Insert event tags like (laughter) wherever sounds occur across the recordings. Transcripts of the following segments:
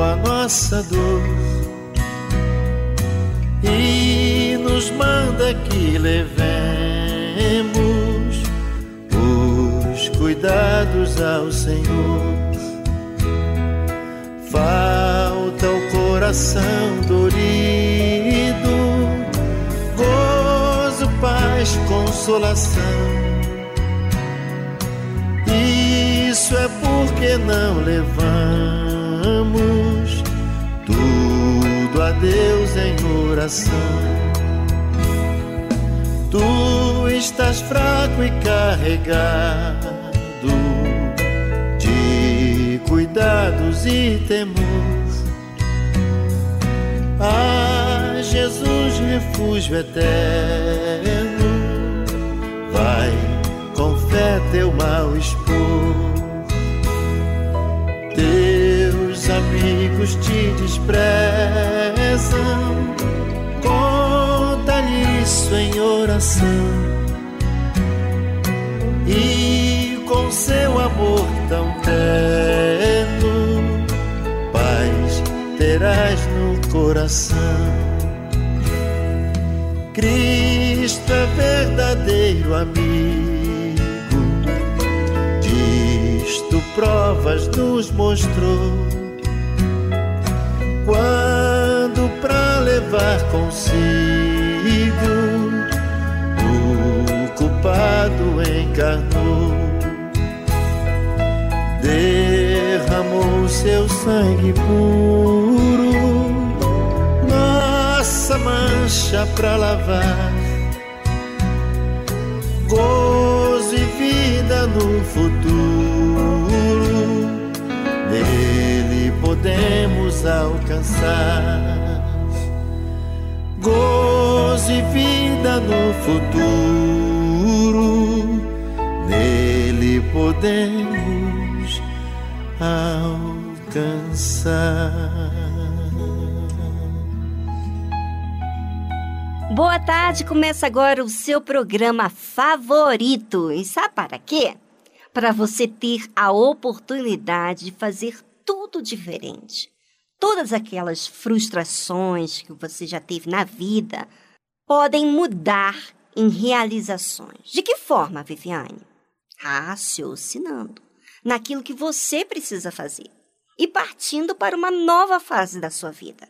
Nossa dor e nos manda que levemos os cuidados ao Senhor. Falta o coração dorido, gozo, paz, consolação. Isso é porque não levamos a Deus em oração. Tu estás fraco e carregado de cuidados e temor. Ah, Jesus, refúgio eterno, vai com fé teu mal expor amigos te desprezam. Conta-lhe isso em oração. E com seu amor tão terno, paz terás no coração. Cristo é verdadeiro amigo, disto provas nos mostrou quando pra levar consigo o culpado encarnou, derramou seu sangue puro, nossa mancha pra lavar, gozo e vida no futuro. Podemos alcançar. Gozo e vida no futuro, nele podemos alcançar. Boa tarde, começa agora o seu programa favorito. E sabe para quê? Para você ter a oportunidade de fazer tudo diferente todas aquelas frustrações que você já teve na vida podem mudar em realizações. De que forma, Viviane? Raciocinando naquilo que você precisa fazer e partindo para uma nova fase da sua vida.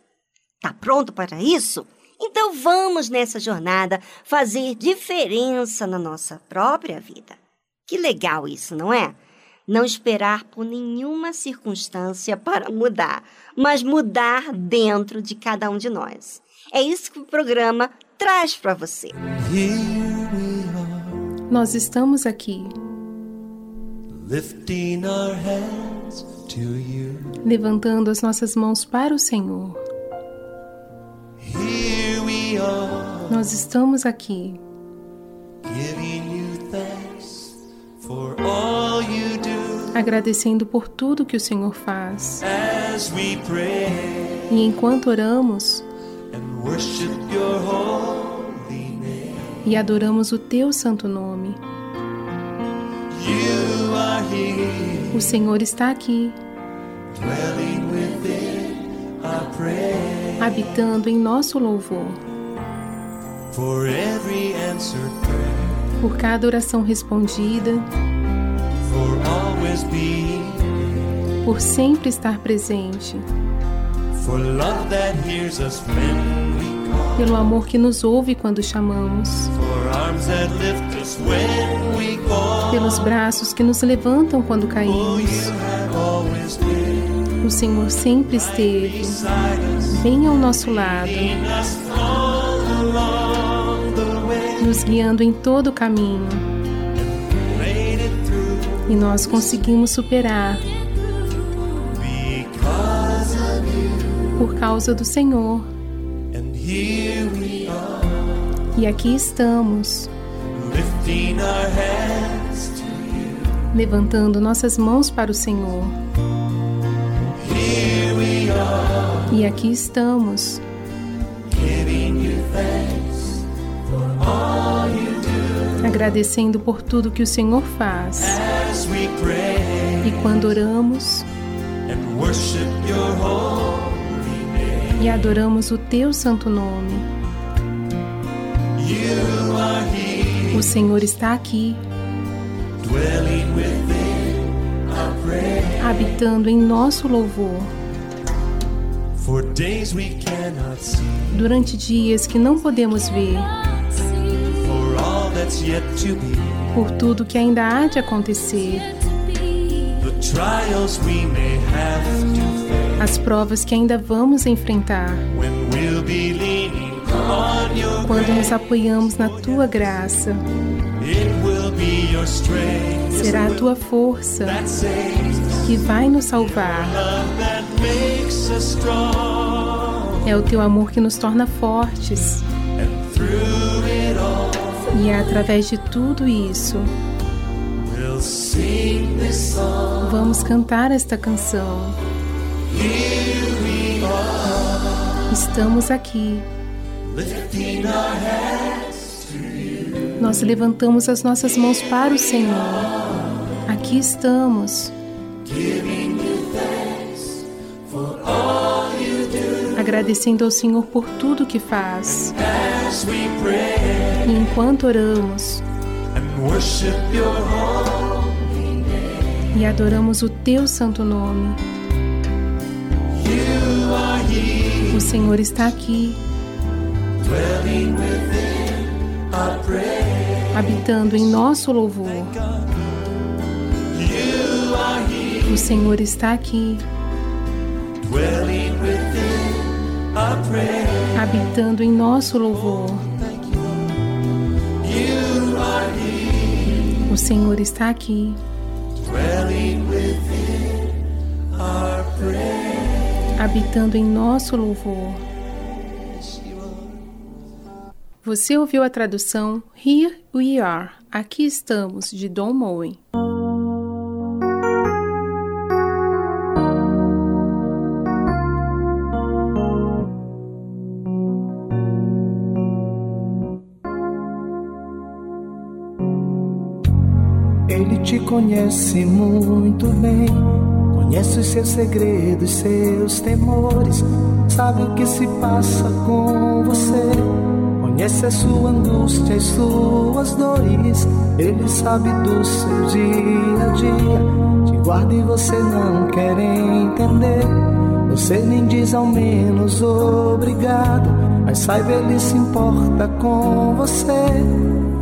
Tá pronto para isso? Então vamos nessa jornada fazer diferença na nossa própria vida. Que legal isso, não é? Não esperar por nenhuma circunstância para mudar, mas mudar dentro de cada um de nós. É isso que o programa traz para você. Nós estamos aqui. Levantando as nossas mãos para o Senhor. Nós estamos aqui. Giving you thanks for all you agradecendo por tudo que o Senhor faz. E enquanto oramos e adoramos o teu santo nome, o Senhor está aqui, habitando em nosso louvor. Por cada oração respondida, por sempre estar presente, pelo amor que nos ouve quando chamamos, pelos braços que nos levantam quando caímos. O Senhor sempre esteve. bem ao nosso lado, nos guiando em todo o caminho. E nós conseguimos superar. Por causa do Senhor. E aqui estamos, levantando nossas mãos para o Senhor. E aqui estamos, agradecendo por tudo que o Senhor faz. E quando oramos e adoramos o teu santo nome. O Senhor está aqui, habitando em nosso louvor. Durante dias que não podemos ver, por tudo que ainda há de acontecer, as provas que ainda vamos enfrentar quando nos apoiamos na tua graça. Será a tua força que vai nos salvar. É o teu amor que nos torna fortes. E é através de tudo isso vamos cantar esta canção. Estamos aqui. Nós levantamos as nossas mãos para o Senhor. Aqui estamos. Agradecendo ao Senhor por tudo que faz. E enquanto oramos e adoramos o teu santo nome, o Senhor está aqui habitando em nosso louvor. O Senhor está aqui, habitando em nosso louvor. O Senhor está aqui, habitando em nosso louvor. Você ouviu a tradução Here We Are, Aqui Estamos, de Don Moen. Te conhece muito bem, conhece os seus segredos, seus temores, sabe o que se passa com você Conhece a sua angústia e suas dores. Ele sabe do seu dia a dia. Te guarda e você não quer entender. Você nem diz ao menos obrigado. Mas saiba, ele se importa com você.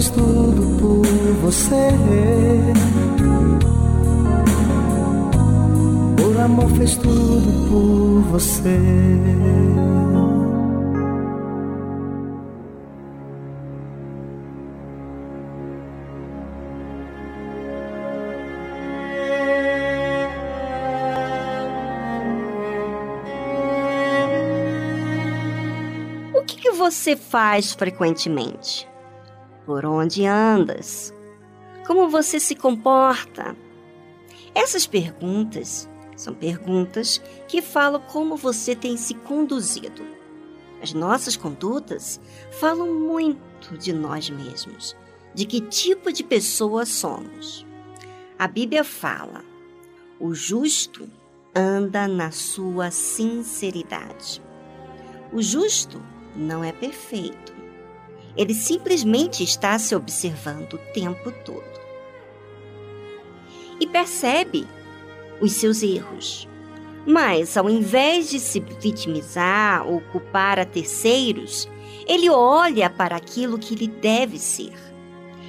Fez tudo por você. Por amor fez tudo por você. O que você faz frequentemente? Por onde andas? Como você se comporta? Essas perguntas são perguntas que falam como você tem se conduzido. As nossas condutas falam muito de nós mesmos, de que tipo de pessoa somos. A Bíblia fala: o justo anda na sua sinceridade. O justo não é perfeito, ele simplesmente está se observando o tempo todo. E percebe os seus erros. Mas, ao invés de se vitimizar ou culpar a terceiros, ele olha para aquilo que lhe deve ser.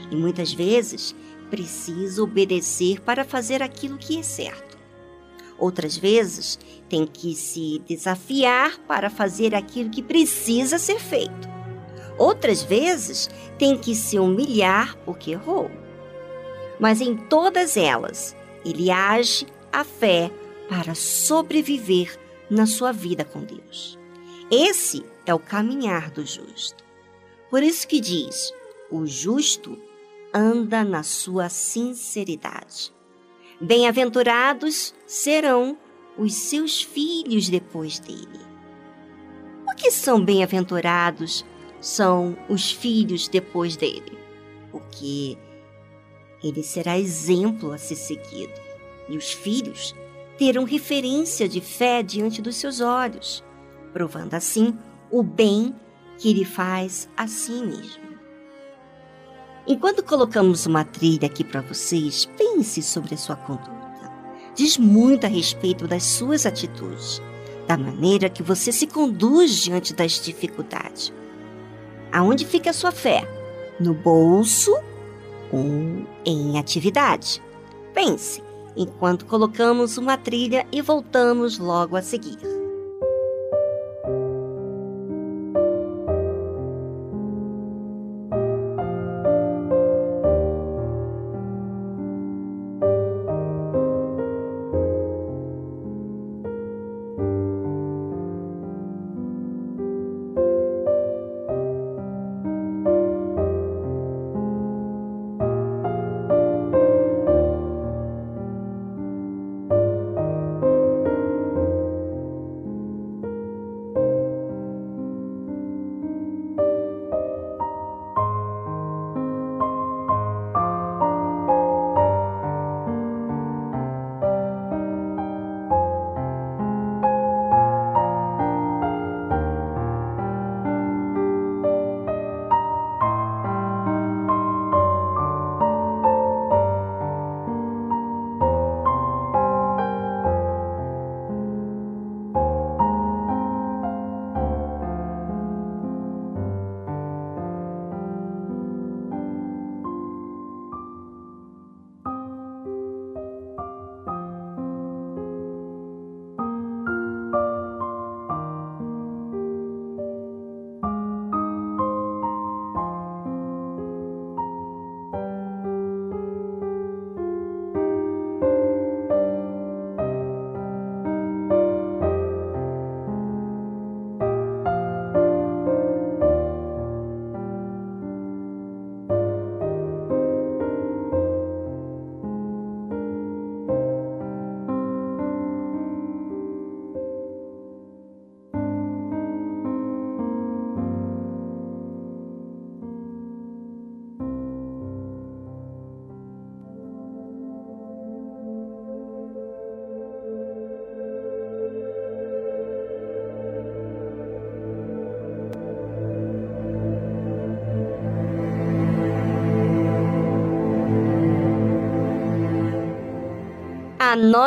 E muitas vezes precisa obedecer para fazer aquilo que é certo. Outras vezes tem que se desafiar para fazer aquilo que precisa ser feito. Outras vezes tem que se humilhar porque errou. Mas em todas elas, ele age a fé para sobreviver na sua vida com Deus. Esse é o caminhar do justo. Por isso que diz: o justo anda na sua sinceridade. Bem-aventurados serão os seus filhos depois dele. O que são bem-aventurados são os filhos depois dele, porque ele será exemplo a ser seguido, e os filhos terão referência de fé diante dos seus olhos, provando assim o bem que ele faz a si mesmo. Enquanto colocamos uma trilha aqui para vocês, pense sobre a sua conduta. Diz muito a respeito das suas atitudes, da maneira que você se conduz diante das dificuldades Aonde fica a sua fé? No bolso ou em atividade? Pense, enquanto colocamos uma trilha e voltamos logo a seguir.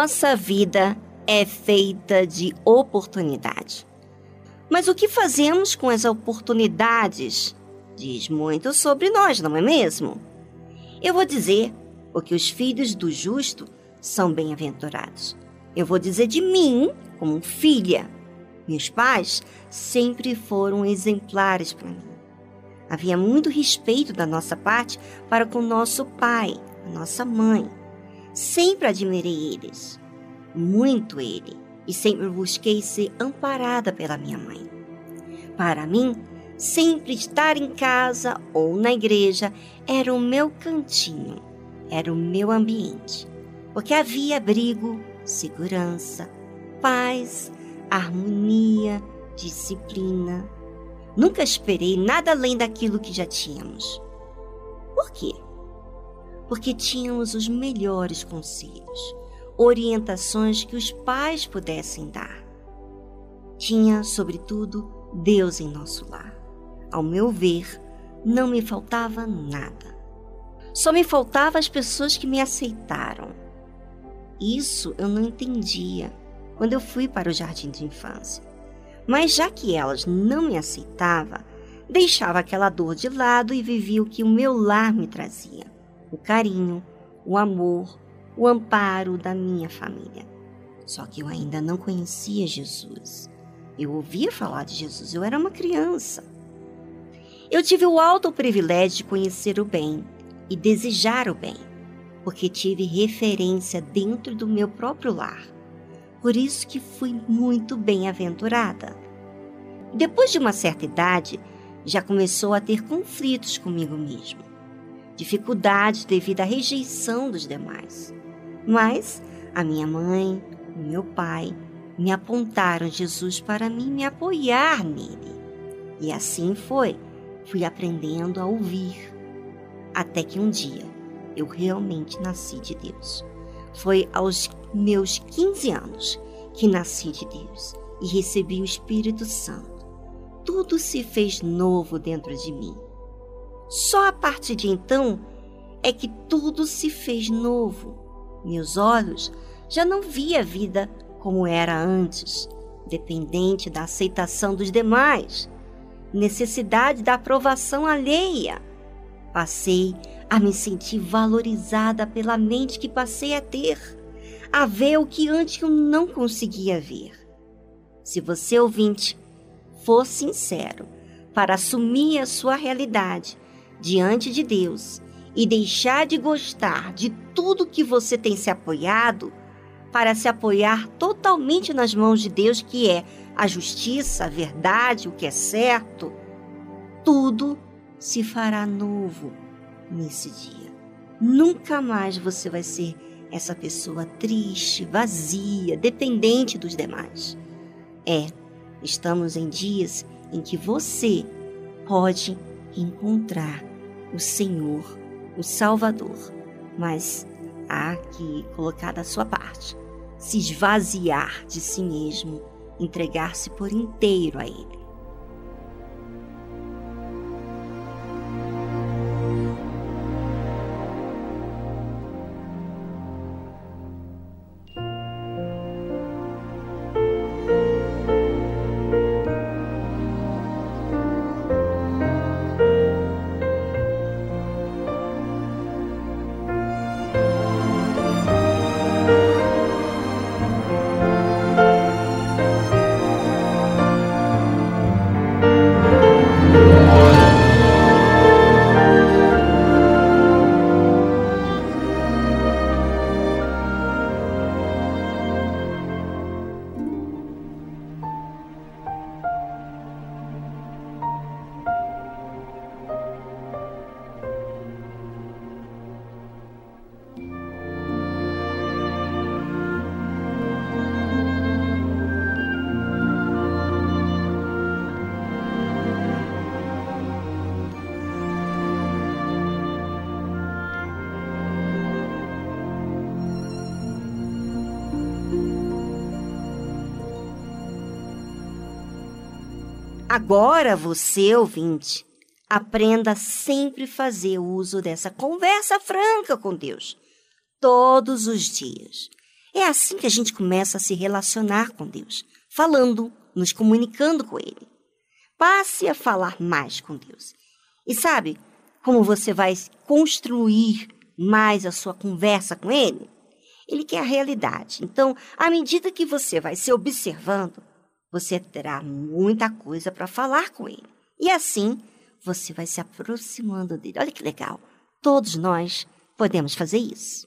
Nossa vida é feita de oportunidade. Mas o que fazemos com as oportunidades diz muito sobre nós, não é mesmo? Eu vou dizer, porque os filhos do justo são bem-aventurados. Eu vou dizer de mim, como filha. Meus pais sempre foram exemplares para mim. Havia muito respeito da nossa parte para com nosso pai, nossa mãe. Sempre admirei eles, muito ele, e sempre busquei ser amparada pela minha mãe. Para mim, sempre estar em casa ou na igreja era o meu cantinho, era o meu ambiente, porque havia abrigo, segurança, paz, harmonia, disciplina. Nunca esperei nada além daquilo que já tínhamos. Por quê? Porque tínhamos os melhores conselhos, orientações que os pais pudessem dar. Tinha, sobretudo, Deus em nosso lar. Ao meu ver, não me faltava nada. Só me faltavam as pessoas que me aceitaram. Isso eu não entendia quando eu fui para o jardim de infância. Mas já que elas não me aceitavam, deixava aquela dor de lado e vivia o que o meu lar me trazia: o carinho, o amor, o amparo da minha família. Só que eu ainda não conhecia Jesus. Eu ouvia falar de Jesus, eu era uma criança. Eu tive o alto privilégio de conhecer o bem e desejar o bem, porque tive referência dentro do meu próprio lar. Por isso que fui muito bem-aventurada. Depois de uma certa idade, já começou a ter conflitos comigo mesmo, dificuldades devido à rejeição dos demais. Mas a minha mãe, o meu pai, me apontaram Jesus para mim me apoiar nele. E assim foi, fui aprendendo a ouvir, até que um dia eu realmente nasci de Deus. Foi aos meus 15 anos que nasci de Deus e recebi o Espírito Santo. Tudo se fez novo dentro de mim. Só a partir de então é que tudo se fez novo. Meus olhos já não via a vida como era antes, dependente da aceitação dos demais, necessidade da aprovação alheia. Passei a me sentir valorizada pela mente que passei a ter, a ver o que antes eu não conseguia ver. Se você, ouvinte, for sincero para assumir a sua realidade diante de Deus e deixar de gostar de tudo que você tem se apoiado, para se apoiar totalmente nas mãos de Deus, que é a justiça, a verdade, o que é certo, tudo se fará novo nesse dia. Nunca mais você vai ser essa pessoa triste, vazia, dependente dos demais. É, estamos em dias em que você pode encontrar o Senhor, o Salvador, mas há que colocar da sua parte, se esvaziar de si mesmo, entregar-se por inteiro a Ele. Agora você, ouvinte, aprenda a sempre fazer uso dessa conversa franca com Deus, todos os dias. É assim que a gente começa a se relacionar com Deus, falando, nos comunicando com Ele. Passe a falar mais com Deus. E sabe como você vai construir mais a sua conversa com Ele? Ele quer a realidade. Então, à medida que você vai se observando, você terá muita coisa para falar com Ele. E assim, você vai se aproximando dele. Olha que legal. Todos nós podemos fazer isso.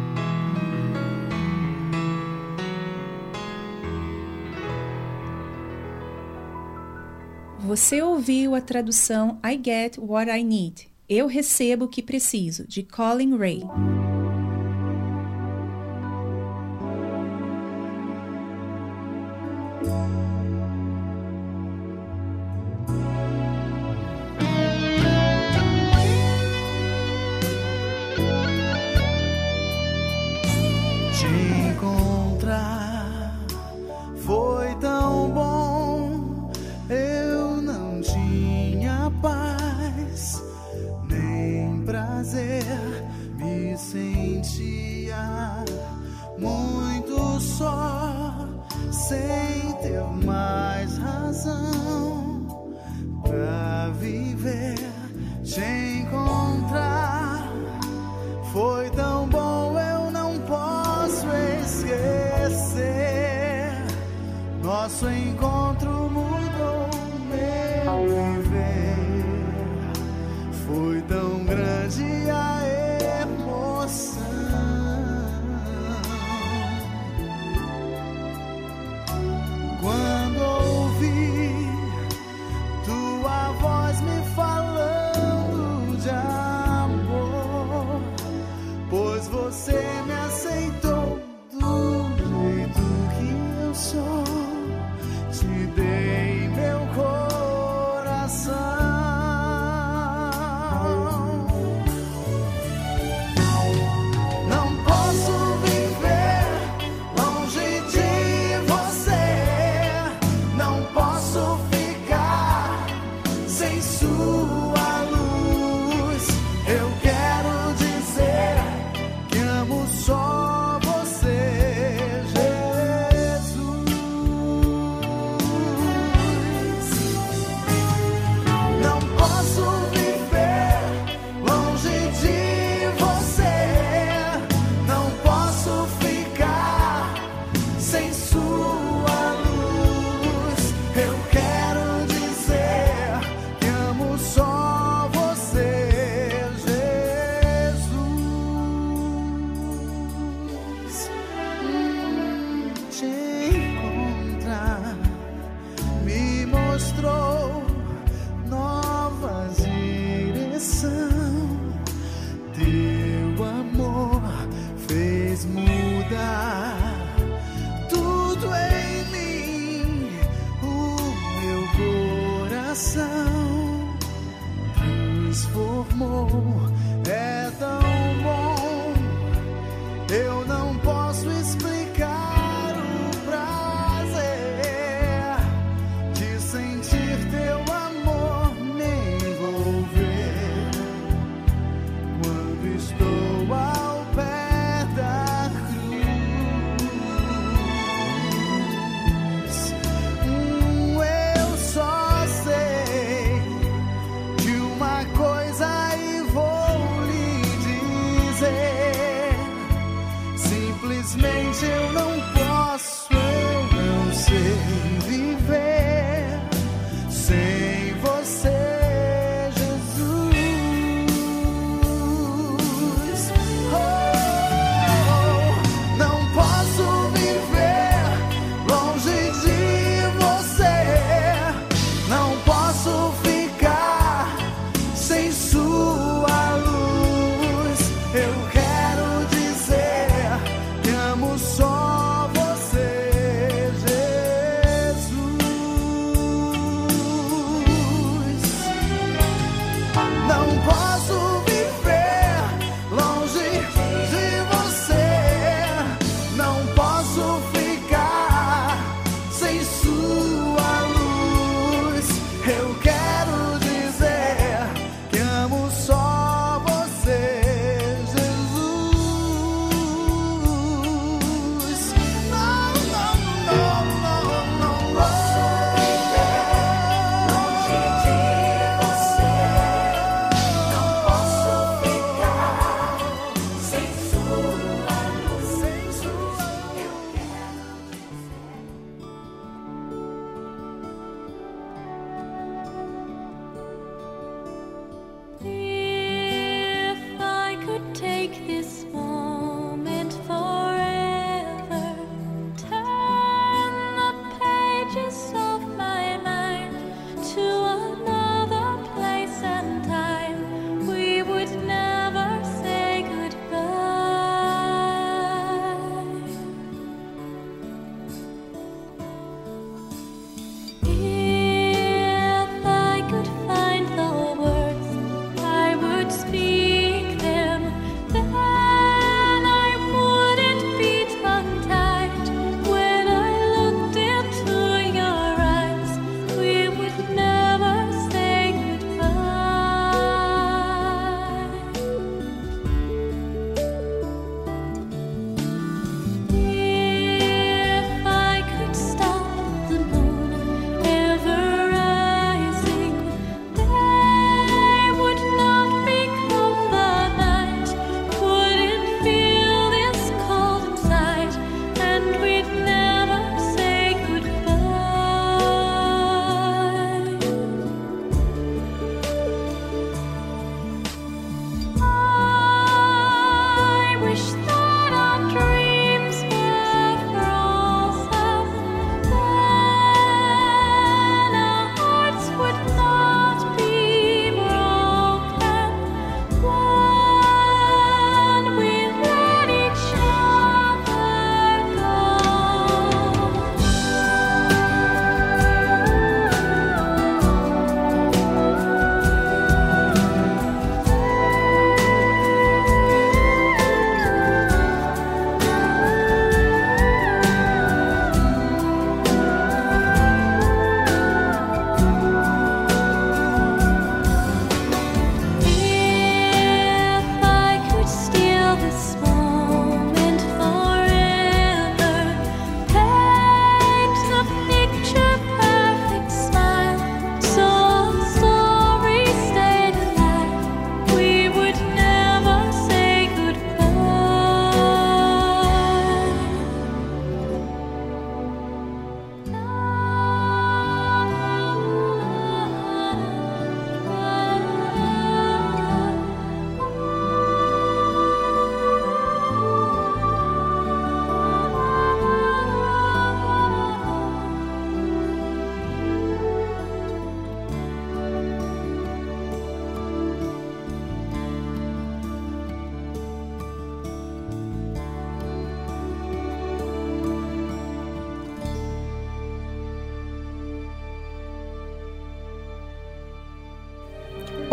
Você ouviu a tradução I Get What I Need. Eu recebo o que preciso, de Colin Ray.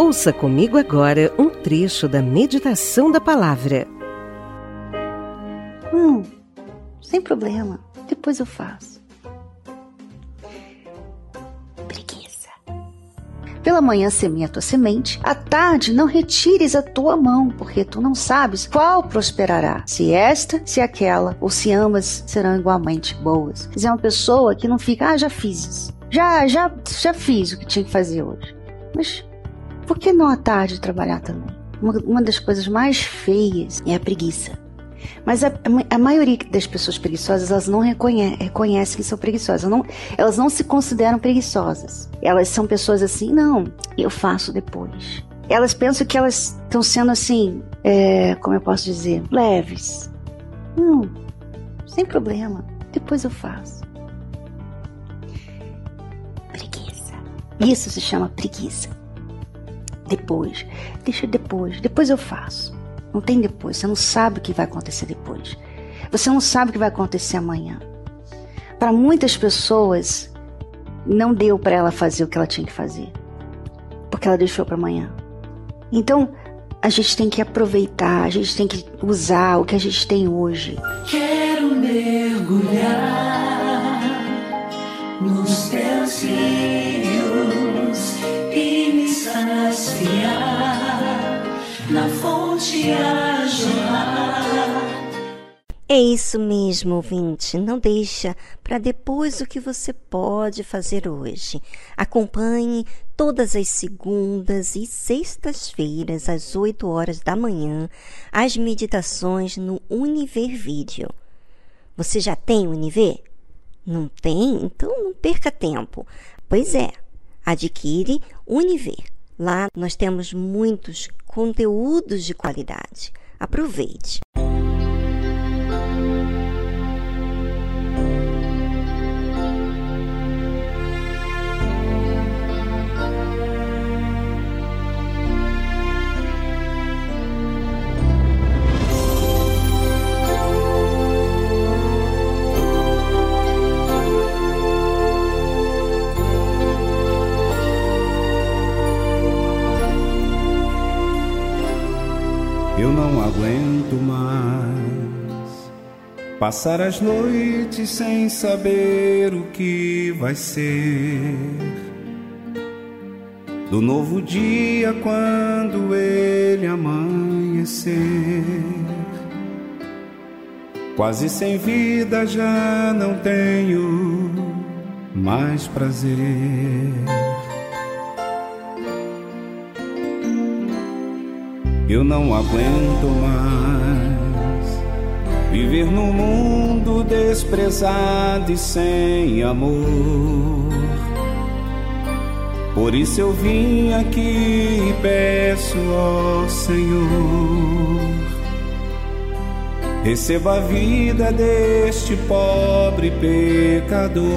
Ouça comigo agora um trecho da meditação da palavra. Hum, sem problema, depois eu faço. Preguiça. Pela manhã semeia a tua semente, à tarde não retires a tua mão, porque tu não sabes qual prosperará, se esta, se aquela, ou se ambas serão igualmente boas. Se é uma pessoa que não fica, ah, já fiz isso. Já, já, já fiz o que tinha que fazer hoje. Mas por que não à tarde trabalhar também? Uma, uma das coisas mais feias é a preguiça. Mas a, a, maioria das pessoas preguiçosas, elas não reconhe, reconhecem que são preguiçosas. Não, elas não se consideram preguiçosas. Elas são pessoas assim, não, eu faço depois. Elas pensam que elas estão sendo assim, é, como eu posso dizer, leves. Não, sem problema, depois eu faço. Preguiça. Isso se chama preguiça. Depois. Deixa depois. Depois eu faço. Não tem depois. Você não sabe o que vai acontecer depois. Você não sabe o que vai acontecer amanhã. Para muitas pessoas, não deu para ela fazer o que ela tinha que fazer. Porque ela deixou para amanhã. Então, a gente tem que aproveitar, a gente tem que usar o que a gente tem hoje. Quero mergulhar nos teus rios na fonte a jorrar. É isso mesmo, ouvinte. Não deixa para depois o que você pode fazer hoje. Acompanhe todas as segundas e sextas-feiras, às 8 horas da manhã, as meditações no Univer Vídeo. Você já tem Univer? Não tem? Então não perca tempo. Pois é, adquire Univer. Lá nós temos muitos conteúdos de qualidade. Aproveite! Passar as noites sem saber o que vai ser do novo dia quando ele amanhecer. Quase sem vida já não tenho mais prazer. Eu não aguento mais viver num mundo desprezado e sem amor. Por isso eu vim aqui e peço ao Senhor, receba a vida deste pobre pecador.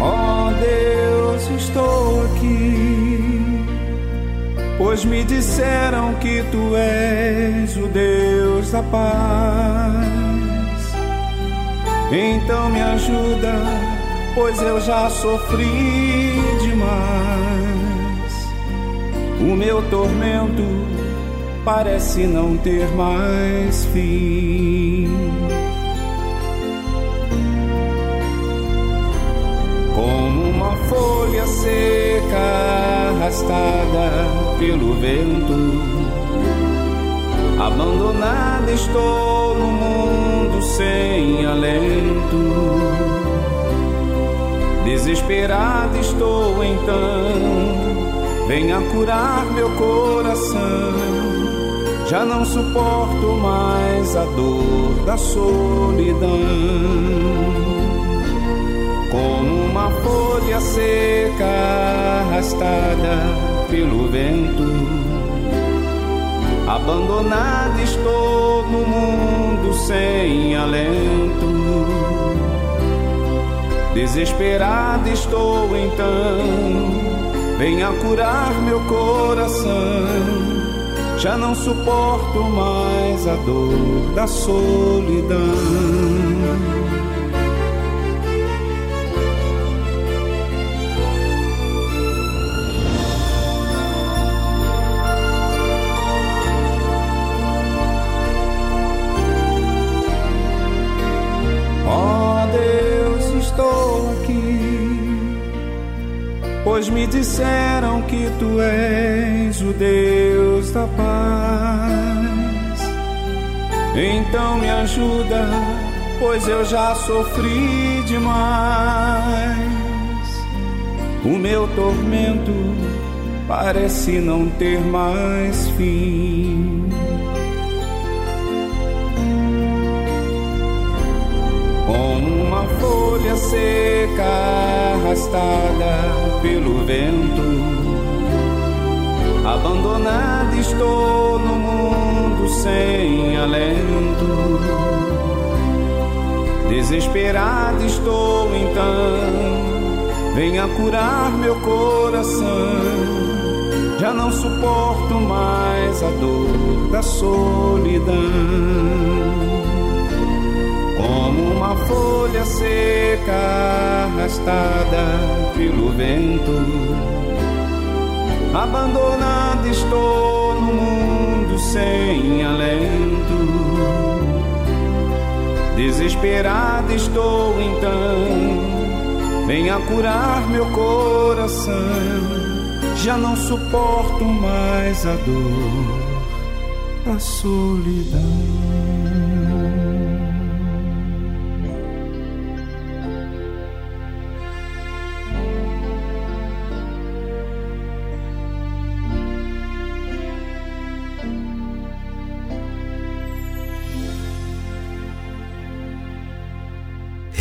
Ó oh Deus, estou aqui, pois me disseram que tu és o Deus da paz. Então me ajuda, pois eu já sofri demais. O meu tormento parece não ter mais fim. Folha seca arrastada pelo vento. Abandonada estou no mundo sem alento. Desesperado estou então, venha curar meu coração. Já não suporto mais a dor da solidão folha seca arrastada pelo vento. Abandonada estou no mundo sem alento. Desesperada estou então, venha curar meu coração. Já não suporto mais a dor da solidão. Pois me disseram que tu és o Deus da paz. Então me ajuda, pois eu já sofri demais. O meu tormento parece não ter mais fim. Seca arrastada pelo vento. Abandonada estou no mundo sem alento. Desesperado estou então, venha curar meu coração. Já não suporto mais a dor da solidão como uma folha seca arrastada pelo vento. Abandonado estou no mundo sem alento. Desesperado estou então, venha curar meu coração. Já não suporto mais a dor, a solidão.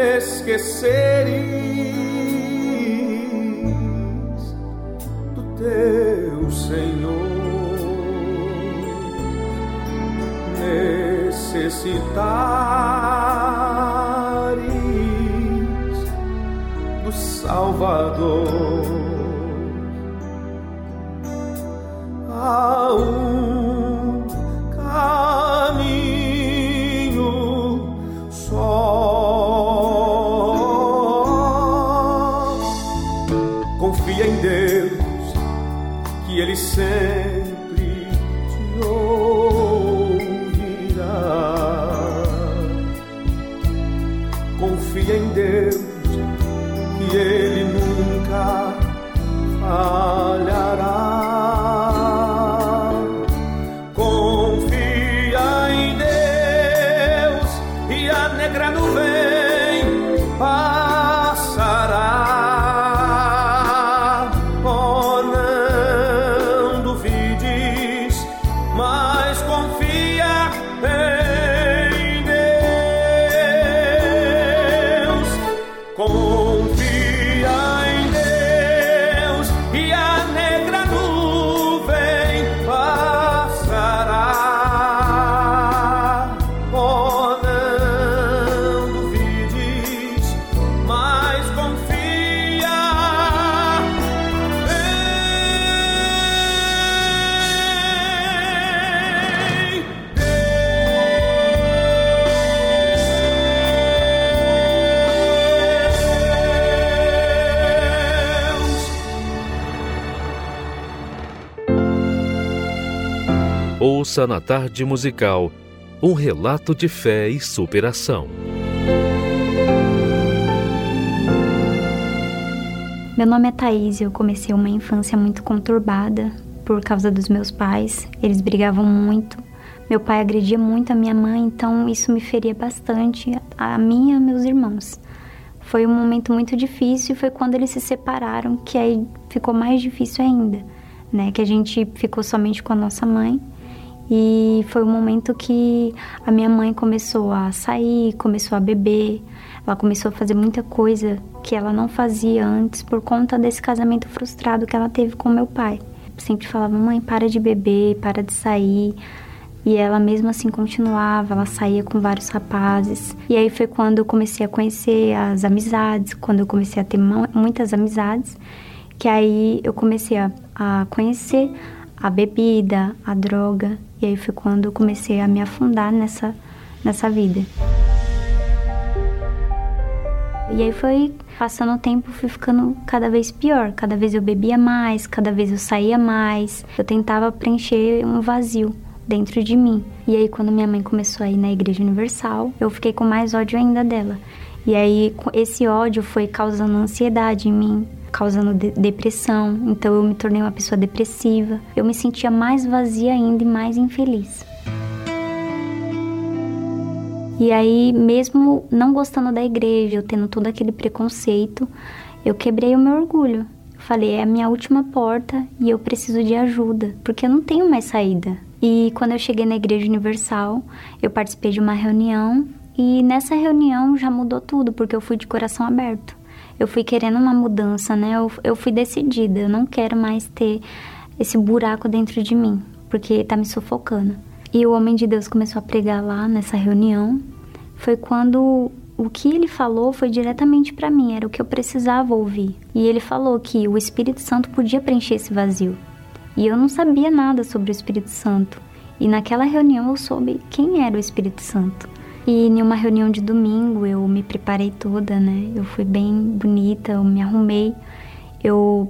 Esqueceres do teu Senhor necessitares do Salvador. Ouça na tarde musical um relato de fé e superação. Meu nome é Thaís e eu comecei uma infância muito conturbada por causa dos meus pais. Eles brigavam muito. Meu pai agredia muito a minha mãe, então isso me feria bastante, a mim e a meus irmãos. Foi um momento muito difícil e foi quando eles se separaram que aí ficou mais difícil ainda, né? Que a gente ficou somente com a nossa mãe. E foi um momento que a minha mãe começou a sair, começou a beber, ela começou a fazer muita coisa que ela não fazia antes por conta desse casamento frustrado que ela teve com meu pai. Sempre falava: "Mãe, para de beber, para de sair". E ela mesmo assim continuava, ela saía com vários rapazes. E aí foi quando eu comecei a conhecer as amizades, quando eu comecei a ter mu- muitas amizades, que aí eu comecei a, a conhecer a bebida, a droga. E aí foi quando eu comecei a me afundar nessa, nessa vida. E aí foi passando o tempo, fui ficando cada vez pior. Cada vez eu bebia mais, cada vez eu saía mais. Eu tentava preencher um vazio dentro de mim. E aí quando minha mãe começou a ir na Igreja Universal, eu fiquei com mais ódio ainda dela. E aí esse ódio foi causando ansiedade em mim, causando de- depressão. Então eu me tornei uma pessoa depressiva. Eu me sentia mais vazia ainda e mais infeliz. E aí, mesmo não gostando da igreja, eu tendo todo aquele preconceito, eu quebrei o meu orgulho. Falei, é a minha última porta e eu preciso de ajuda, porque eu não tenho mais saída. E quando eu cheguei na Igreja Universal, eu participei de uma reunião e nessa reunião já mudou tudo, porque eu fui de coração aberto. Eu fui querendo uma mudança, né? Eu, eu fui decidida, eu não quero mais ter esse buraco dentro de mim, porque tá me sufocando. E o homem de Deus começou a pregar lá nessa reunião. Foi quando o que ele falou foi diretamente para mim, era o que eu precisava ouvir. E ele falou que o Espírito Santo podia preencher esse vazio. E eu não sabia nada sobre o Espírito Santo. E naquela reunião eu soube quem era o Espírito Santo. E em uma reunião de domingo eu me preparei toda, né? Eu fui bem bonita, eu me arrumei. Eu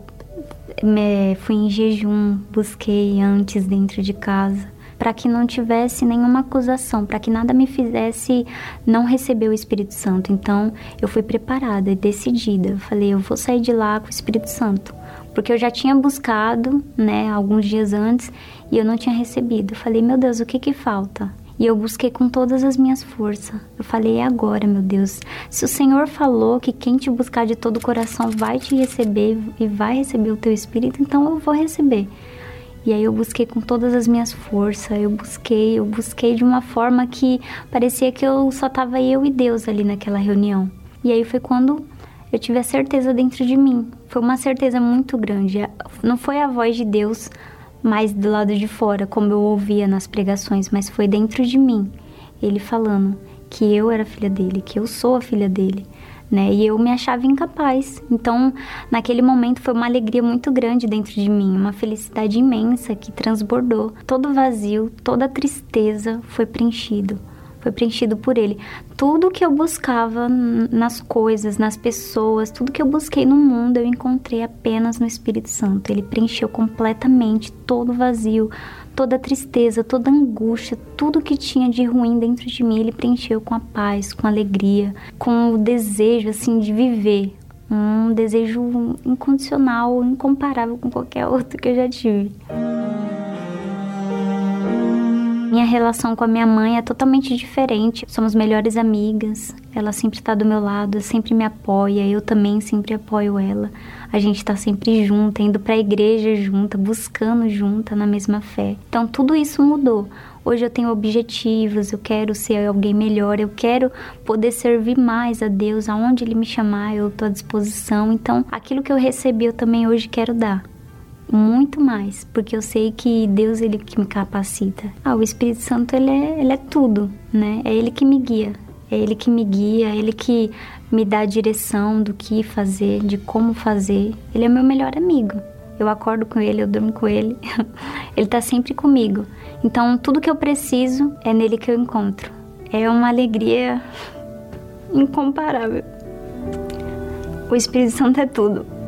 me, fui em jejum, busquei antes dentro de casa para que não tivesse nenhuma acusação, para que nada me fizesse não receber o Espírito Santo. Então, eu fui preparada e decidida. falei, eu vou sair de lá com o Espírito Santo, porque eu já tinha buscado, né, alguns dias antes e eu não tinha recebido. Eu falei, meu Deus, o que que falta? E eu busquei com todas as minhas forças. Eu falei, é agora, meu Deus. Se o Senhor falou que quem te buscar de todo o coração vai te receber e vai receber o teu espírito, então eu vou receber. E aí eu busquei com todas as minhas forças, eu busquei, eu busquei de uma forma que parecia que eu só tava eu e Deus ali naquela reunião. E aí foi quando eu tive a certeza dentro de mim. Foi uma certeza muito grande. Não foi a voz de Deus mais do lado de fora, como eu ouvia nas pregações, mas foi dentro de mim. Ele falando que eu era filha dele, que eu sou a filha dele né? E eu me achava incapaz. Então, naquele momento foi uma alegria muito grande dentro de mim, uma felicidade imensa que transbordou. Todo vazio, toda tristeza foi preenchido. Foi preenchido por ele. Tudo que eu buscava nas coisas, nas pessoas, tudo que eu busquei no mundo, eu encontrei apenas no Espírito Santo. Ele preencheu completamente todo o vazio, toda a tristeza, toda a angústia, tudo que tinha de ruim dentro de mim, ele preencheu com a paz, com a alegria, com o desejo assim de viver, um desejo incondicional, incomparável com qualquer (laughs) outro que eu já tive. Minha relação com a minha mãe é totalmente diferente. Somos melhores amigas. Ela sempre está do meu lado, sempre me apoia. Eu também sempre apoio ela. A gente está sempre junta, indo para a igreja junta, buscando junta na mesma fé. Então tudo isso mudou. Hoje eu tenho objetivos, eu quero ser alguém melhor, eu quero poder servir mais a Deus, aonde Ele me chamar, eu estou à disposição. Então, aquilo que eu recebi, eu também hoje quero dar muito mais, porque eu sei que Deus ele que me capacita. Ah, o Espírito Santo ele é, ele é tudo, né? É ele que me guia. É ele que me guia, é ele que me dá a direção do que fazer, de como fazer. Ele é meu melhor amigo. Eu acordo com ele, eu durmo com ele. (laughs) ele tá sempre comigo. Então, tudo que eu preciso é nele que eu encontro. É uma alegria (laughs) incomparável. O Espírito Santo é tudo.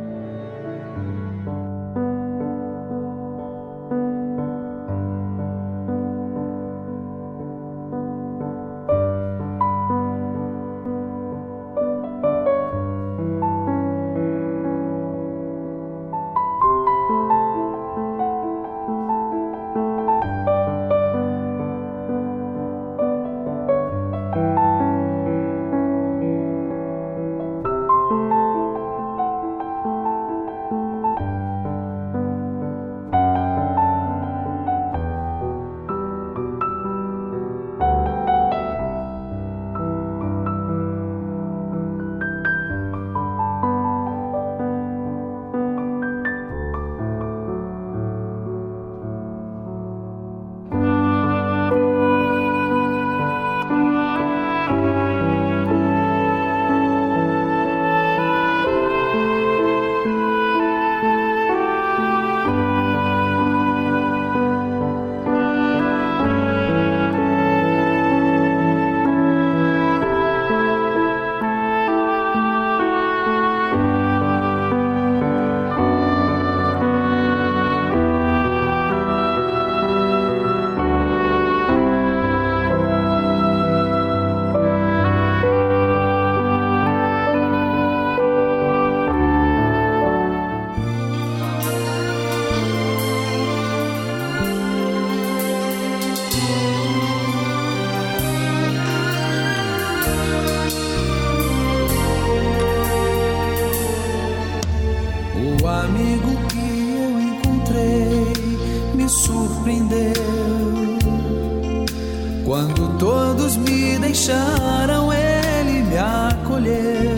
Deixaram, Ele me acolheu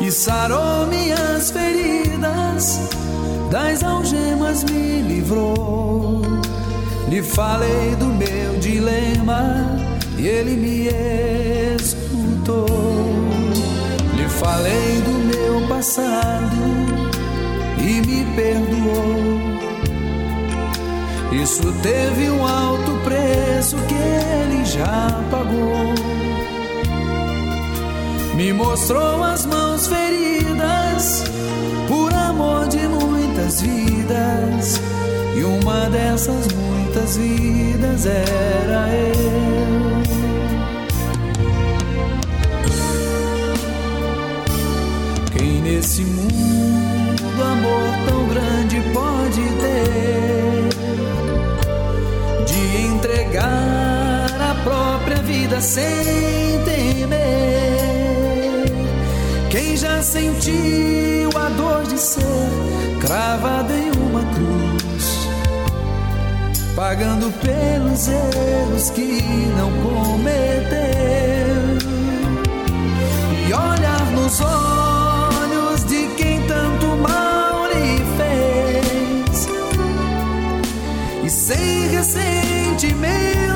e sarou minhas feridas, das algemas me livrou. Lhe falei do meu dilema e ele me escutou. Lhe falei do meu passado e me perdoou. Isso teve um alto preço que ele já pagou. Me mostrou as mãos feridas por amor de muitas vidas. E uma dessas muitas vidas era eu. Quem nesse mundo vida sem temer? Quem já sentiu a dor de ser cravado em uma cruz, pagando pelos erros que não cometeu, e olhar nos olhos de quem tanto mal lhe fez, e sem ressentimento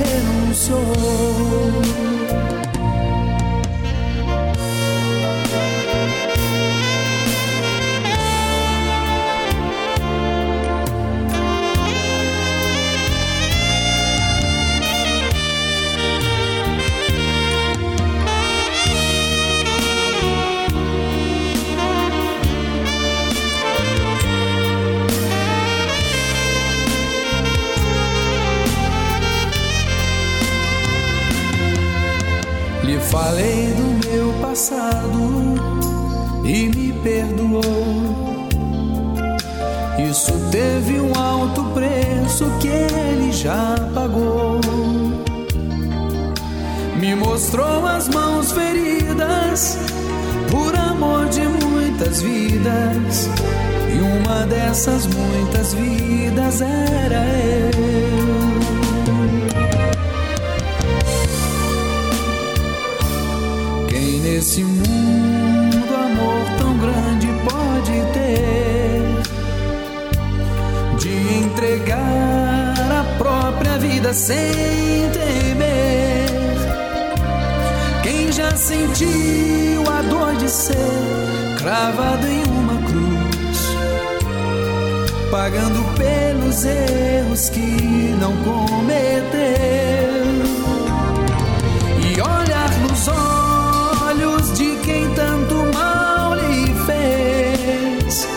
renunciou. Dessas muitas vidas era eu. Quem nesse mundo amor tão grande pode ter de entregar a própria vida sem temer? Quem já sentiu a dor de ser cravado em uma pagando pelos erros que não cometeu? E olhar nos olhos de quem tanto mal lhe fez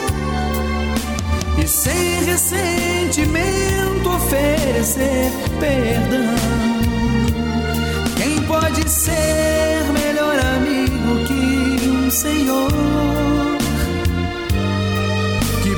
e sem ressentimento oferecer perdão. Quem pode ser melhor amigo que um Senhor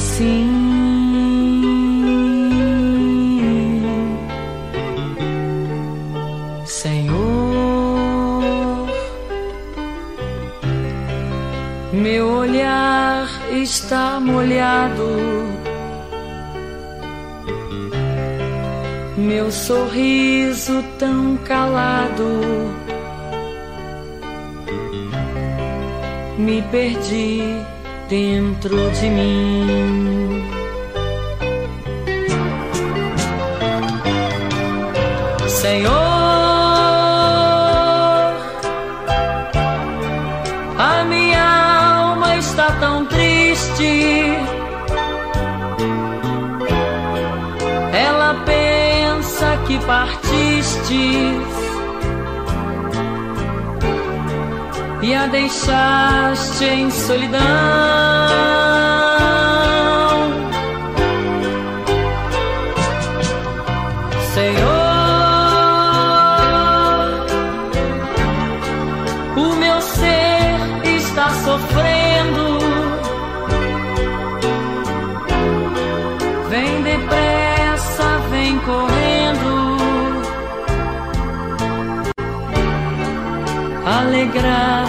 Assim. Senhor, meu olhar está molhado. meu sorriso tão calado. Me perdi dentro de mim. Senhor, a minha alma está tão triste. Ela pensa que partiste a deixaste em solidão. Senhor, o meu ser está sofrendo. Vem depressa, vem correndo. Alegrar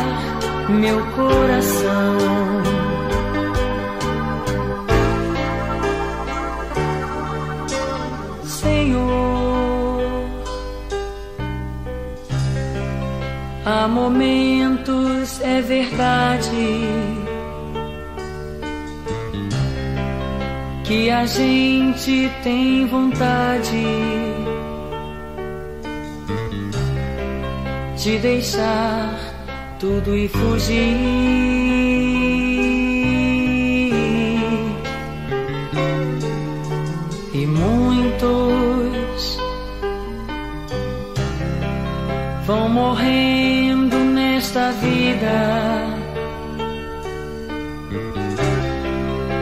que a gente tem vontade de deixar tudo e fugir. E muitos vão morrendo nesta vida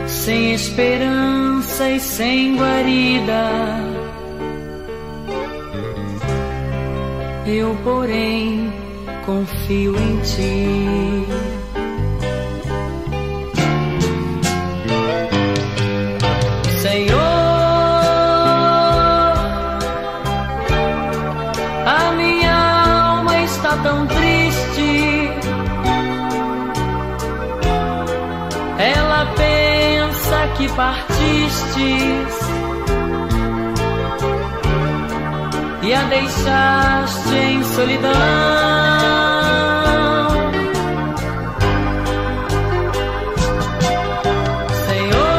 sem esperança e sem guarida. Eu, porém, confio em ti. E a deixaste em solidão. Senhor,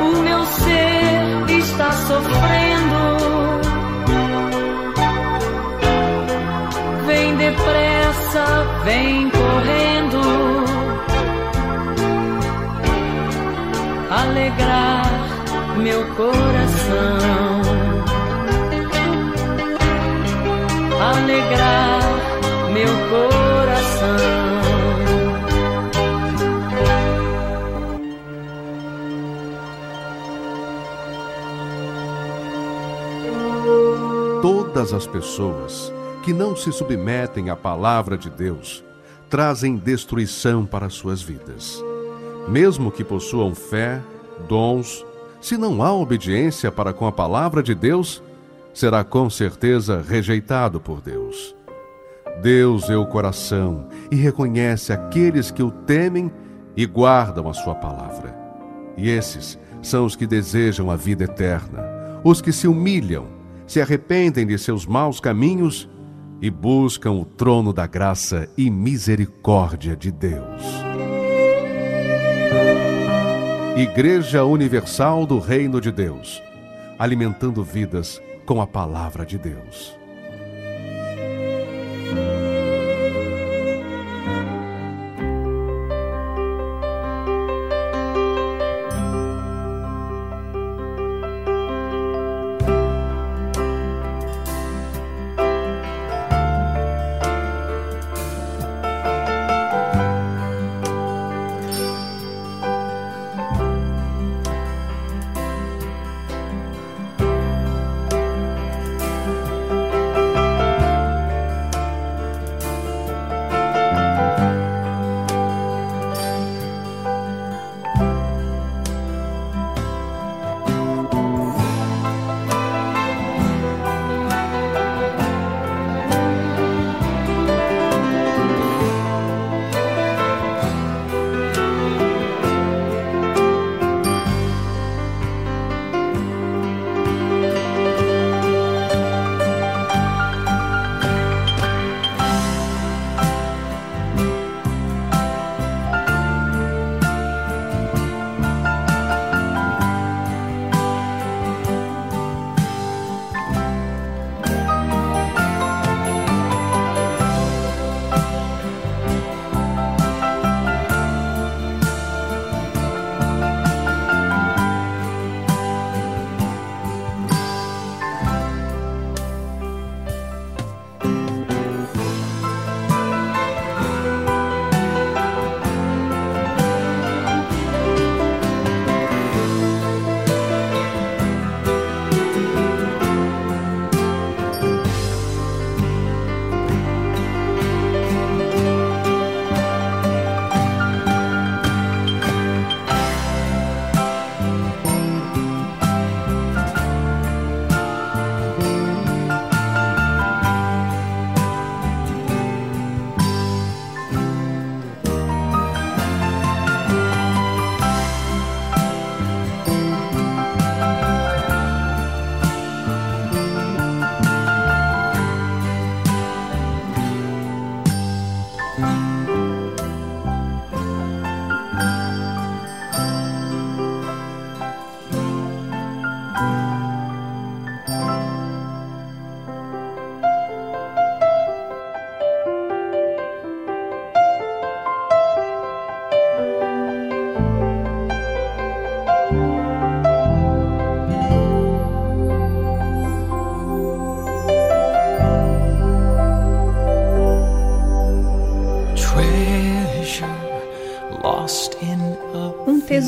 o meu ser está sofrendo. Vem depressa, vem coração. Alegrar meu coração. Todas as pessoas que não se submetem à palavra de Deus trazem destruição para suas vidas. Mesmo que possuam fé, dons, se não há obediência para com a palavra de Deus, será com certeza rejeitado por Deus. Deus é o coração e reconhece aqueles que o temem e guardam a sua palavra. E esses são os que desejam a vida eterna, os que se humilham, se arrependem de seus maus caminhos e buscam o trono da graça e misericórdia de Deus. Igreja Universal do Reino de Deus, alimentando vidas com a palavra de Deus.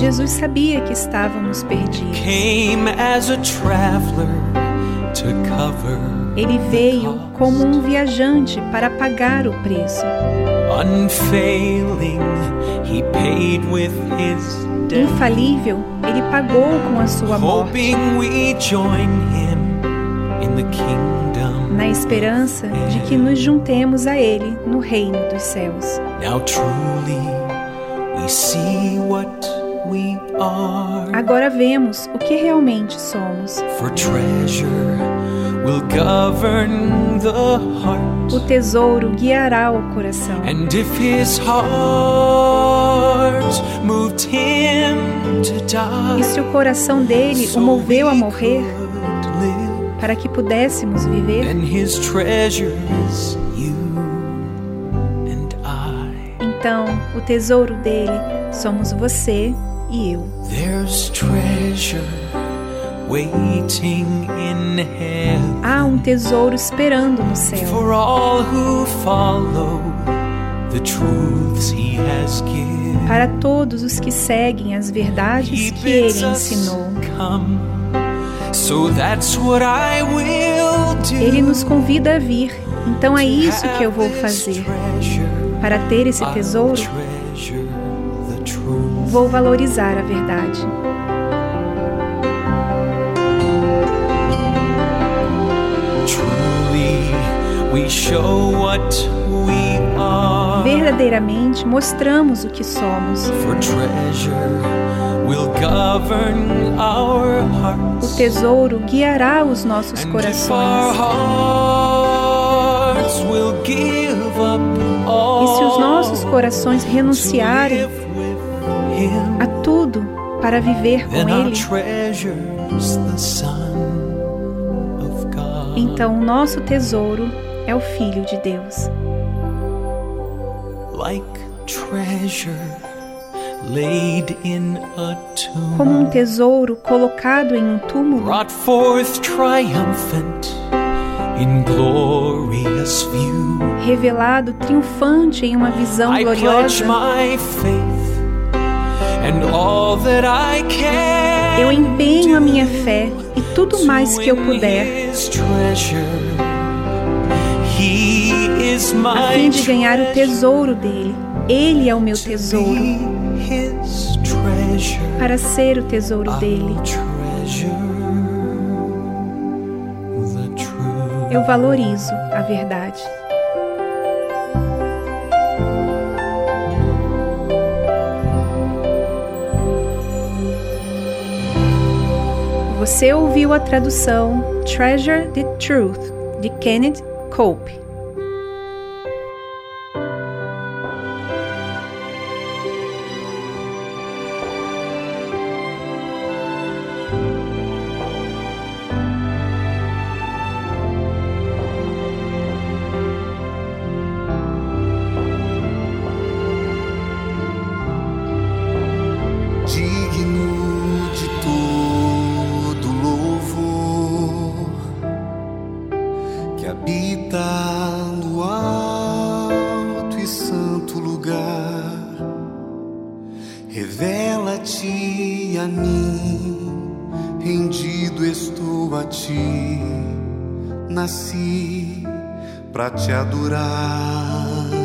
Jesus sabia que estávamos perdidos. Ele veio como um viajante para pagar o preço. Infalível, ele pagou com a sua morte, na esperança de que nos juntemos a ele no reino dos céus. Now truly Agora vemos o que realmente somos. For treasure will govern the heart. O tesouro guiará o coração. And if his heart moved him to die, E se o coração dele o moveu a morrer para que pudéssemos viver, então o tesouro dele somos você e eu. There's treasure waiting in heaven Há um tesouro esperando no céu for all who follow the truths he has given. para todos os que seguem as verdades He que ele ensinou. come. So that's what I will do. Ele nos convida a vir, então é isso que eu vou fazer. Para ter esse tesouro, vou valorizar a verdade. Verdadeiramente mostramos o que somos. O tesouro guiará os nossos corações. Nossos corações renunciarem a tudo para viver com Ele, então o nosso tesouro é o Filho de Deus. Como um tesouro colocado em um túmulo, revelado triunfante em uma visão I gloriosa, my faith and all that I can. eu empenho a minha fé e tudo mais que eu puder a my fim de ganhar o tesouro dele. Ele é o meu tesouro. Para ser o tesouro dele, eu valorizo a verdade. Você ouviu a tradução Treasure the Truth de Kenneth Cope. Rendido estou a ti, nasci para te adorar.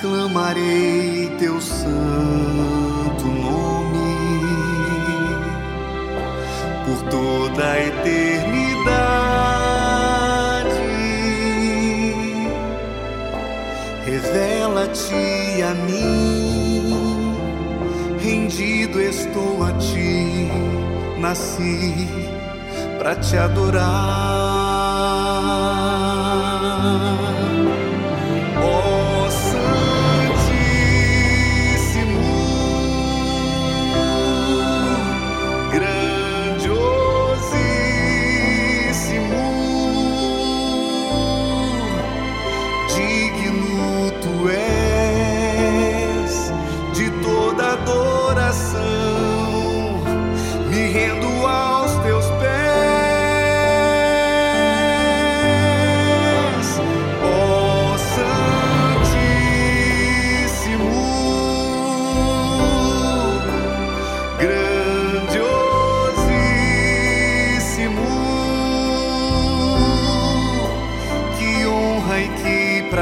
aclamarei teu santo nome por toda a eternidade. Revela-te a mim, rendido estou a ti, nasci para te adorar.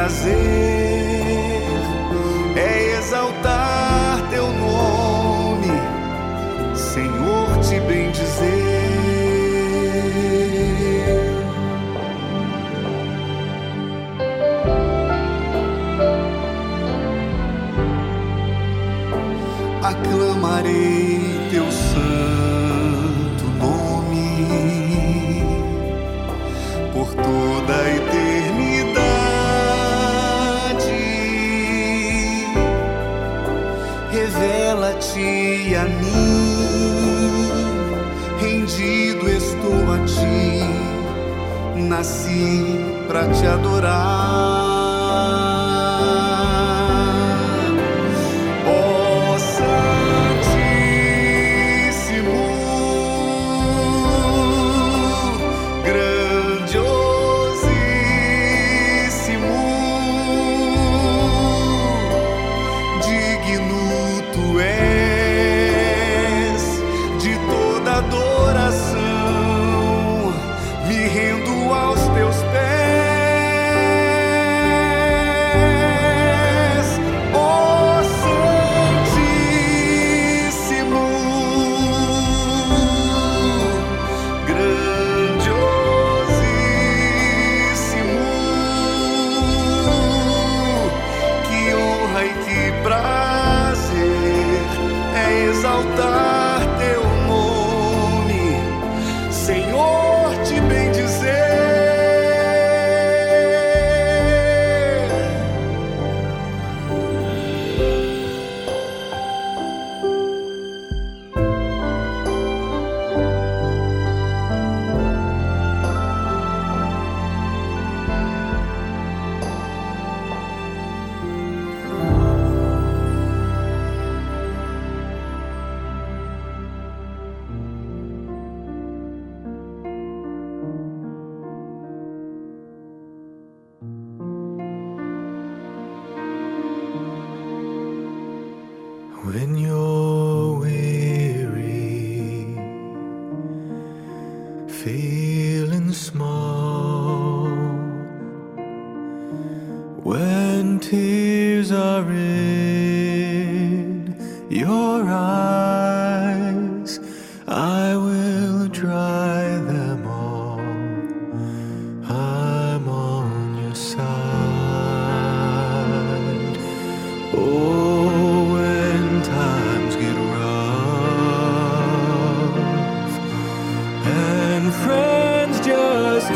Prazer nasci para te adorar.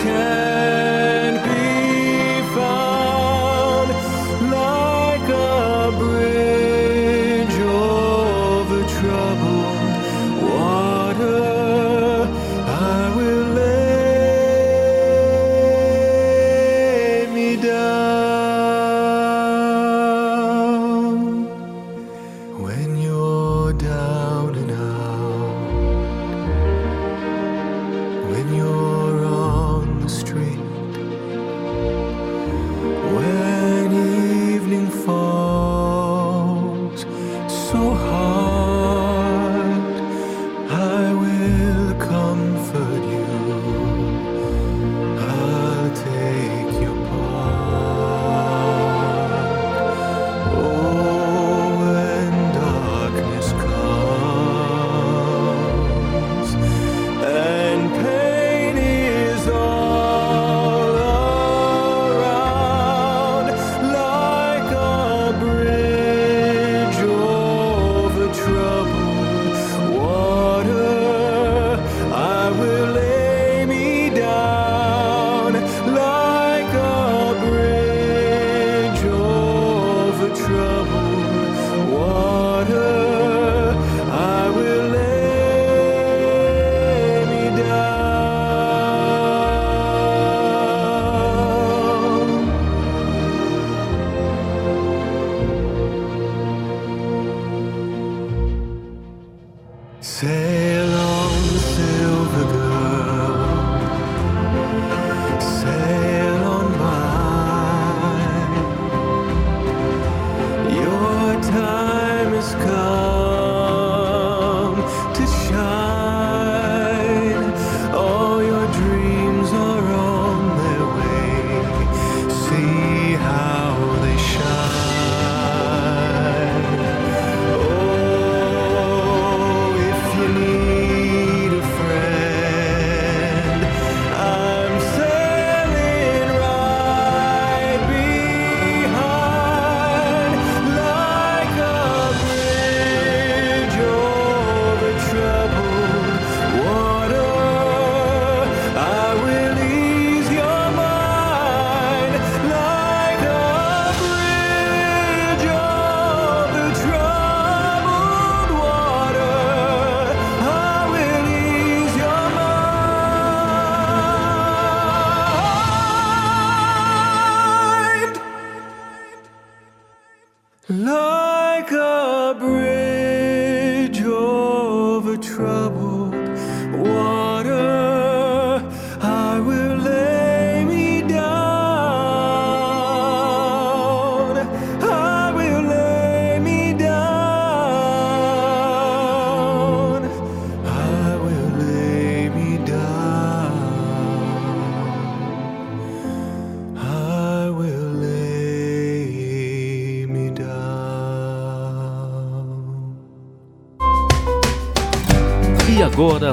can.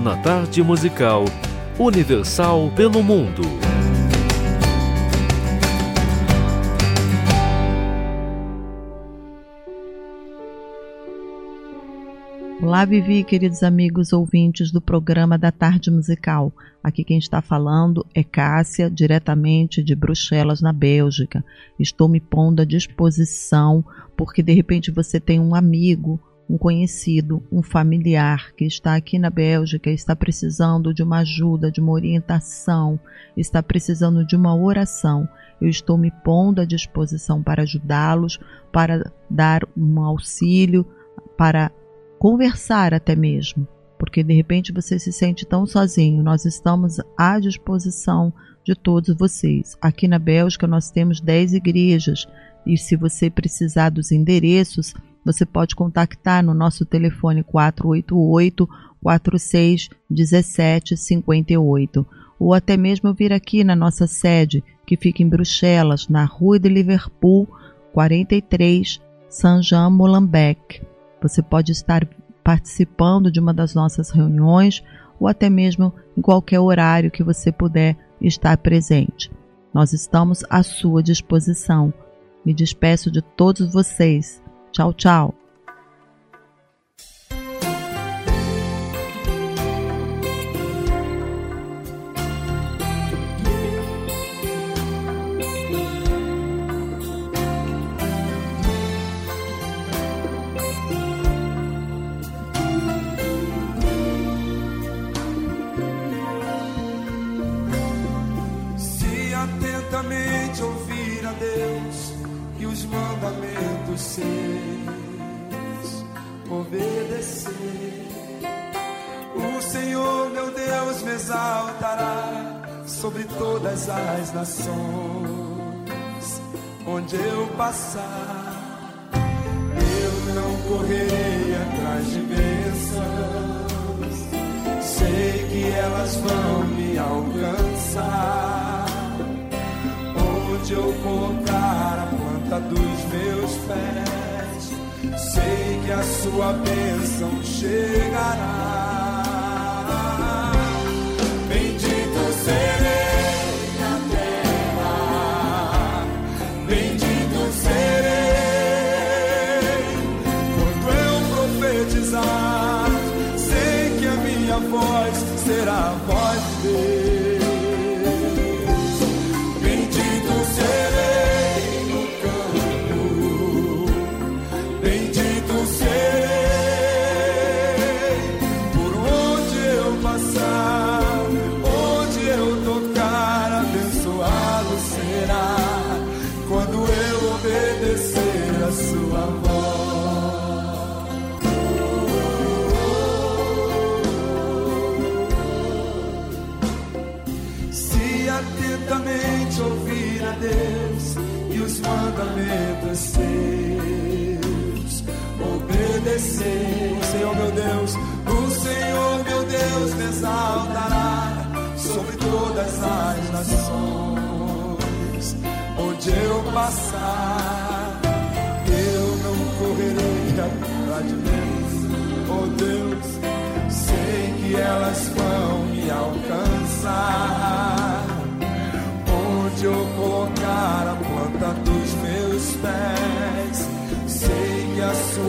Na tarde musical Universal pelo Mundo. Olá, Vivi, queridos amigos ouvintes do programa da Tarde Musical. Aqui quem está falando é Cássia, diretamente de Bruxelas, na Bélgica. Estou me pondo à disposição porque de repente você tem um amigo, conhecido, um familiar que está aqui na Bélgica, está precisando de uma ajuda, de uma orientação, está precisando de uma oração. Eu estou me pondo à disposição para ajudá-los, para dar um auxílio, para conversar até mesmo, porque de repente você se sente tão sozinho. Nós estamos à disposição de todos vocês. Aqui na Bélgica nós temos 10 igrejas e se você precisar dos endereços, você pode contactar no nosso telefone 488 46 17 58 ou até mesmo vir aqui na nossa sede, que fica em Bruxelas, na Rua de Liverpool 43, Saint-Jean-Molenbeek. Você pode estar participando de uma das nossas reuniões ou até mesmo em qualquer horário que você puder estar presente. Nós estamos à sua disposição. Me despeço de todos vocês. Tchau, tchau. As nações, onde eu passar. Eu não correrei atrás de bênçãos, sei que elas vão me alcançar. Onde eu colocar a planta dos meus pés, sei que a sua bênção chegará.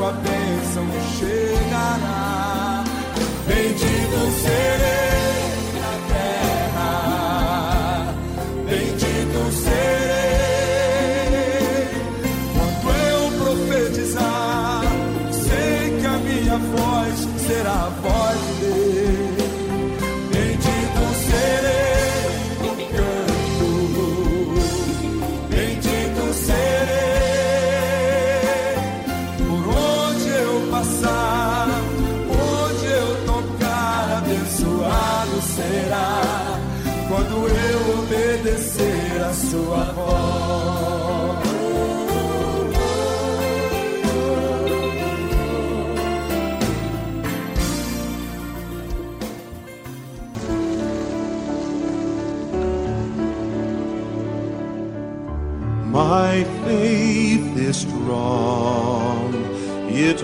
Sua bênção chegará. Bendito serei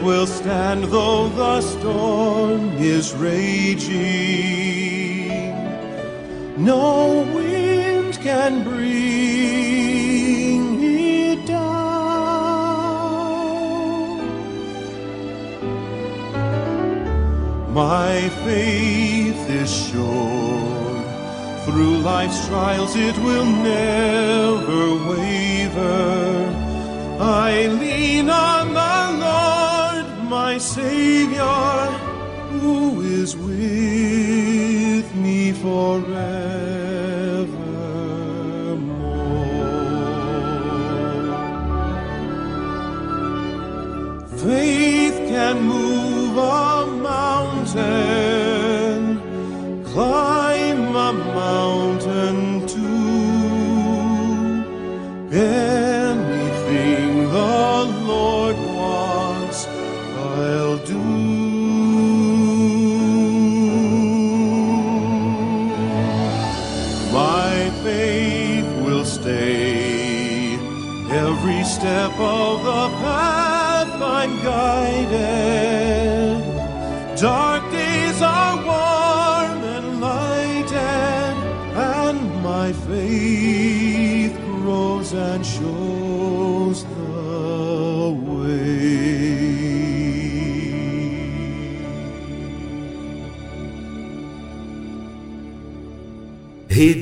will stand though the storm is raging. No wind can bring it down. My faith is sure. Through life's trials it will never waver. I lean on my Savior, who is with me forevermore.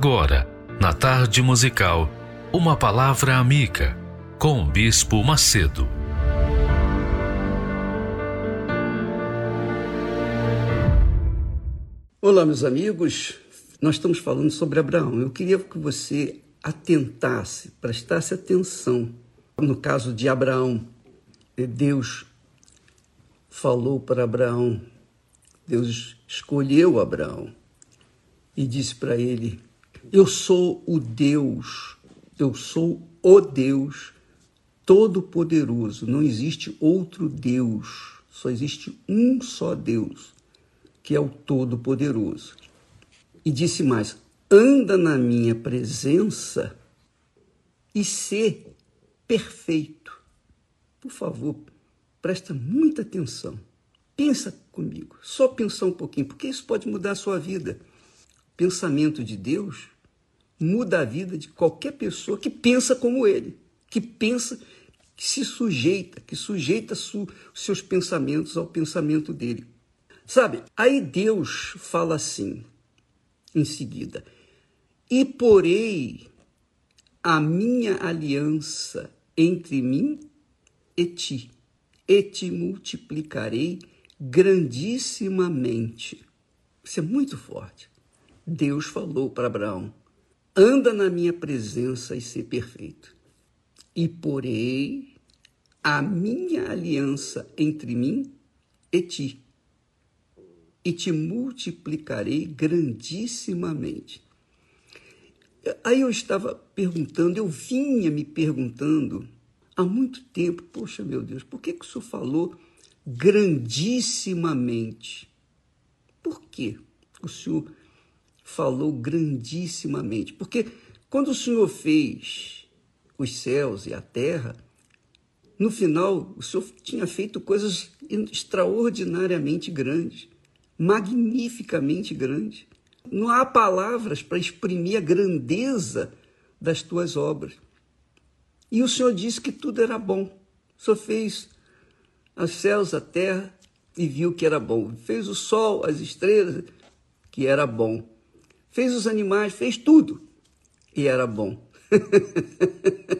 Agora, na tarde musical, uma palavra amiga com o Bispo Macedo. Olá, meus amigos. Nós estamos falando sobre Abraão. Eu queria que você atentasse, prestasse atenção. No caso de Abraão, Deus falou para Abraão, Deus escolheu Abraão e disse para ele: Eu sou o Deus, eu sou o Deus Todo-Poderoso. Não existe outro Deus, só existe um só Deus, que é o Todo-Poderoso. E disse mais: anda na minha presença e ser perfeito. Por favor, presta muita atenção. Pensa comigo, só pensar um pouquinho, porque isso pode mudar a sua vida. Pensamento de Deus muda a vida de qualquer pessoa que pensa como ele, que pensa, que se sujeita, que sujeita os seus pensamentos ao pensamento dele. Sabe, aí Deus fala assim, em seguida: E porei a minha aliança entre mim e ti, e te multiplicarei grandissimamente. Isso é muito forte. Deus falou para Abraão: anda na minha presença e ser perfeito. E porei a minha aliança entre mim e ti, e te multiplicarei grandissimamente. Aí eu estava perguntando, eu vinha me perguntando há muito tempo, poxa meu Deus, por que, que o senhor falou grandissimamente? Por que o senhor falou grandissimamente? Porque quando o senhor fez os céus e a terra, no final o senhor tinha feito coisas extraordinariamente grandes magnificamente grande. Não há palavras para exprimir a grandeza das tuas obras. E o Senhor disse que tudo era bom. O Senhor fez os céus, a terra e viu que era bom. Fez o sol, as estrelas, que era bom. Fez os animais, fez tudo e era bom. (laughs)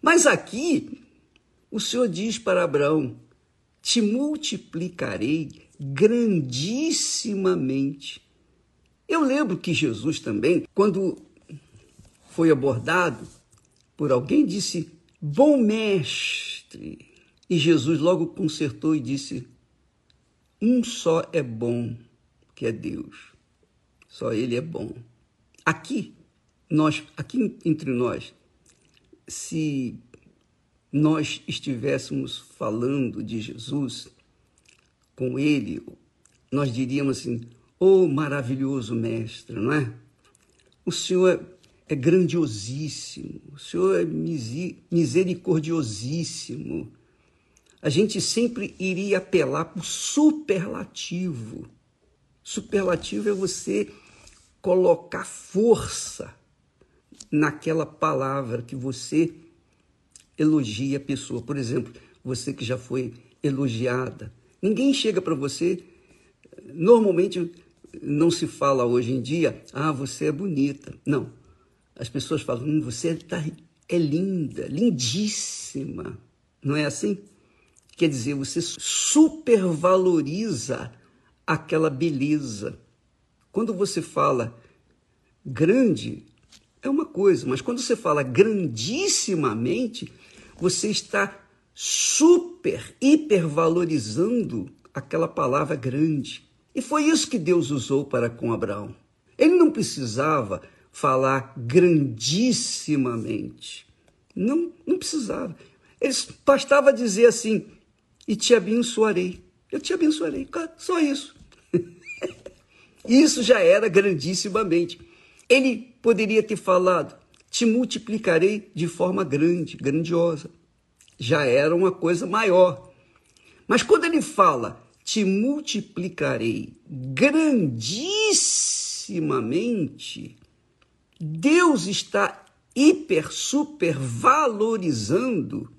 Mas aqui, o Senhor diz para Abraão: te multiplicarei grandissimamente. Eu lembro que Jesus também, quando foi abordado por alguém, disse: Bom mestre. E Jesus logo consertou e disse: Um só é bom, que é Deus. Só Ele é bom. Aqui, nós, aqui entre nós, se nós estivéssemos falando de Jesus, com ele, nós diríamos assim: Oh, maravilhoso mestre, não é? O Senhor é grandiosíssimo, o Senhor é misericordiosíssimo. A gente sempre iria apelar para o superlativo. Superlativo é você colocar força naquela palavra que você elogia a pessoa. Por exemplo, você que já foi elogiada, Ninguém chega para você. Normalmente não se fala hoje em dia, ah, você é bonita. Não. As pessoas falam, hum, você tá, é linda, lindíssima. Não é assim? Quer dizer, você supervaloriza aquela beleza. Quando você fala grande, é uma coisa, mas quando você fala grandissimamente, você está super, hipervalorizando aquela palavra grande. E foi isso que Deus usou para com Abraão. Ele não precisava falar grandissimamente. Não, não precisava. Ele bastava dizer assim: e te abençoarei. Eu te abençoarei. Só isso. Isso já era grandissimamente. Ele poderia ter falado: te multiplicarei de forma grande, grandiosa já era uma coisa maior. Mas quando ele fala, te multiplicarei grandissimamente, Deus está hiper, super valorizando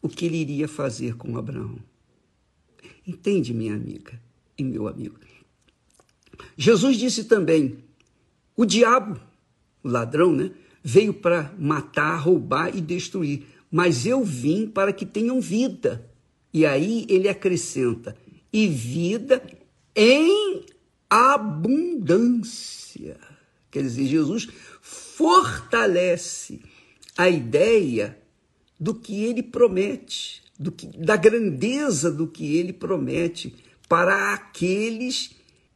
o que ele iria fazer com Abraão. Entende, minha amiga e meu amigo? Jesus disse também: O diabo, o ladrão, né, veio para matar, roubar e destruir, mas eu vim para que tenham vida. E aí ele acrescenta: e vida em abundância. Quer dizer, Jesus fortalece a ideia do que ele promete, do que, da grandeza do que ele promete para aqueles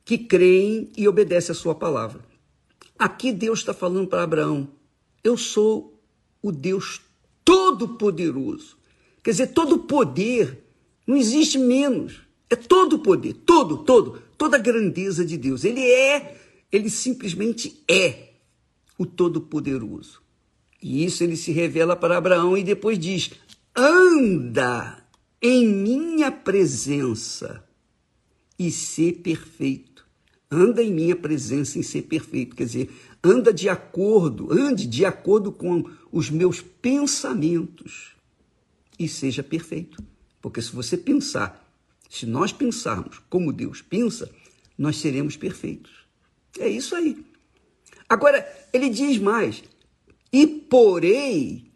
que creem e obedecem a sua palavra. Aqui Deus está falando para Abraão: eu sou o Deus Todo-Poderoso. Quer dizer, todo poder, não existe menos. É todo poder, todo, todo, toda a grandeza de Deus. Ele é, ele simplesmente é o Todo-Poderoso. E isso ele se revela para Abraão e depois diz: anda em minha presença e ser perfeito. Anda em minha presença e ser perfeito. Quer dizer, anda de acordo, ande de acordo com os meus pensamentos e seja perfeito. Porque se você pensar, se nós pensarmos como Deus pensa, nós seremos perfeitos. É isso aí. Agora, ele diz mais: e porei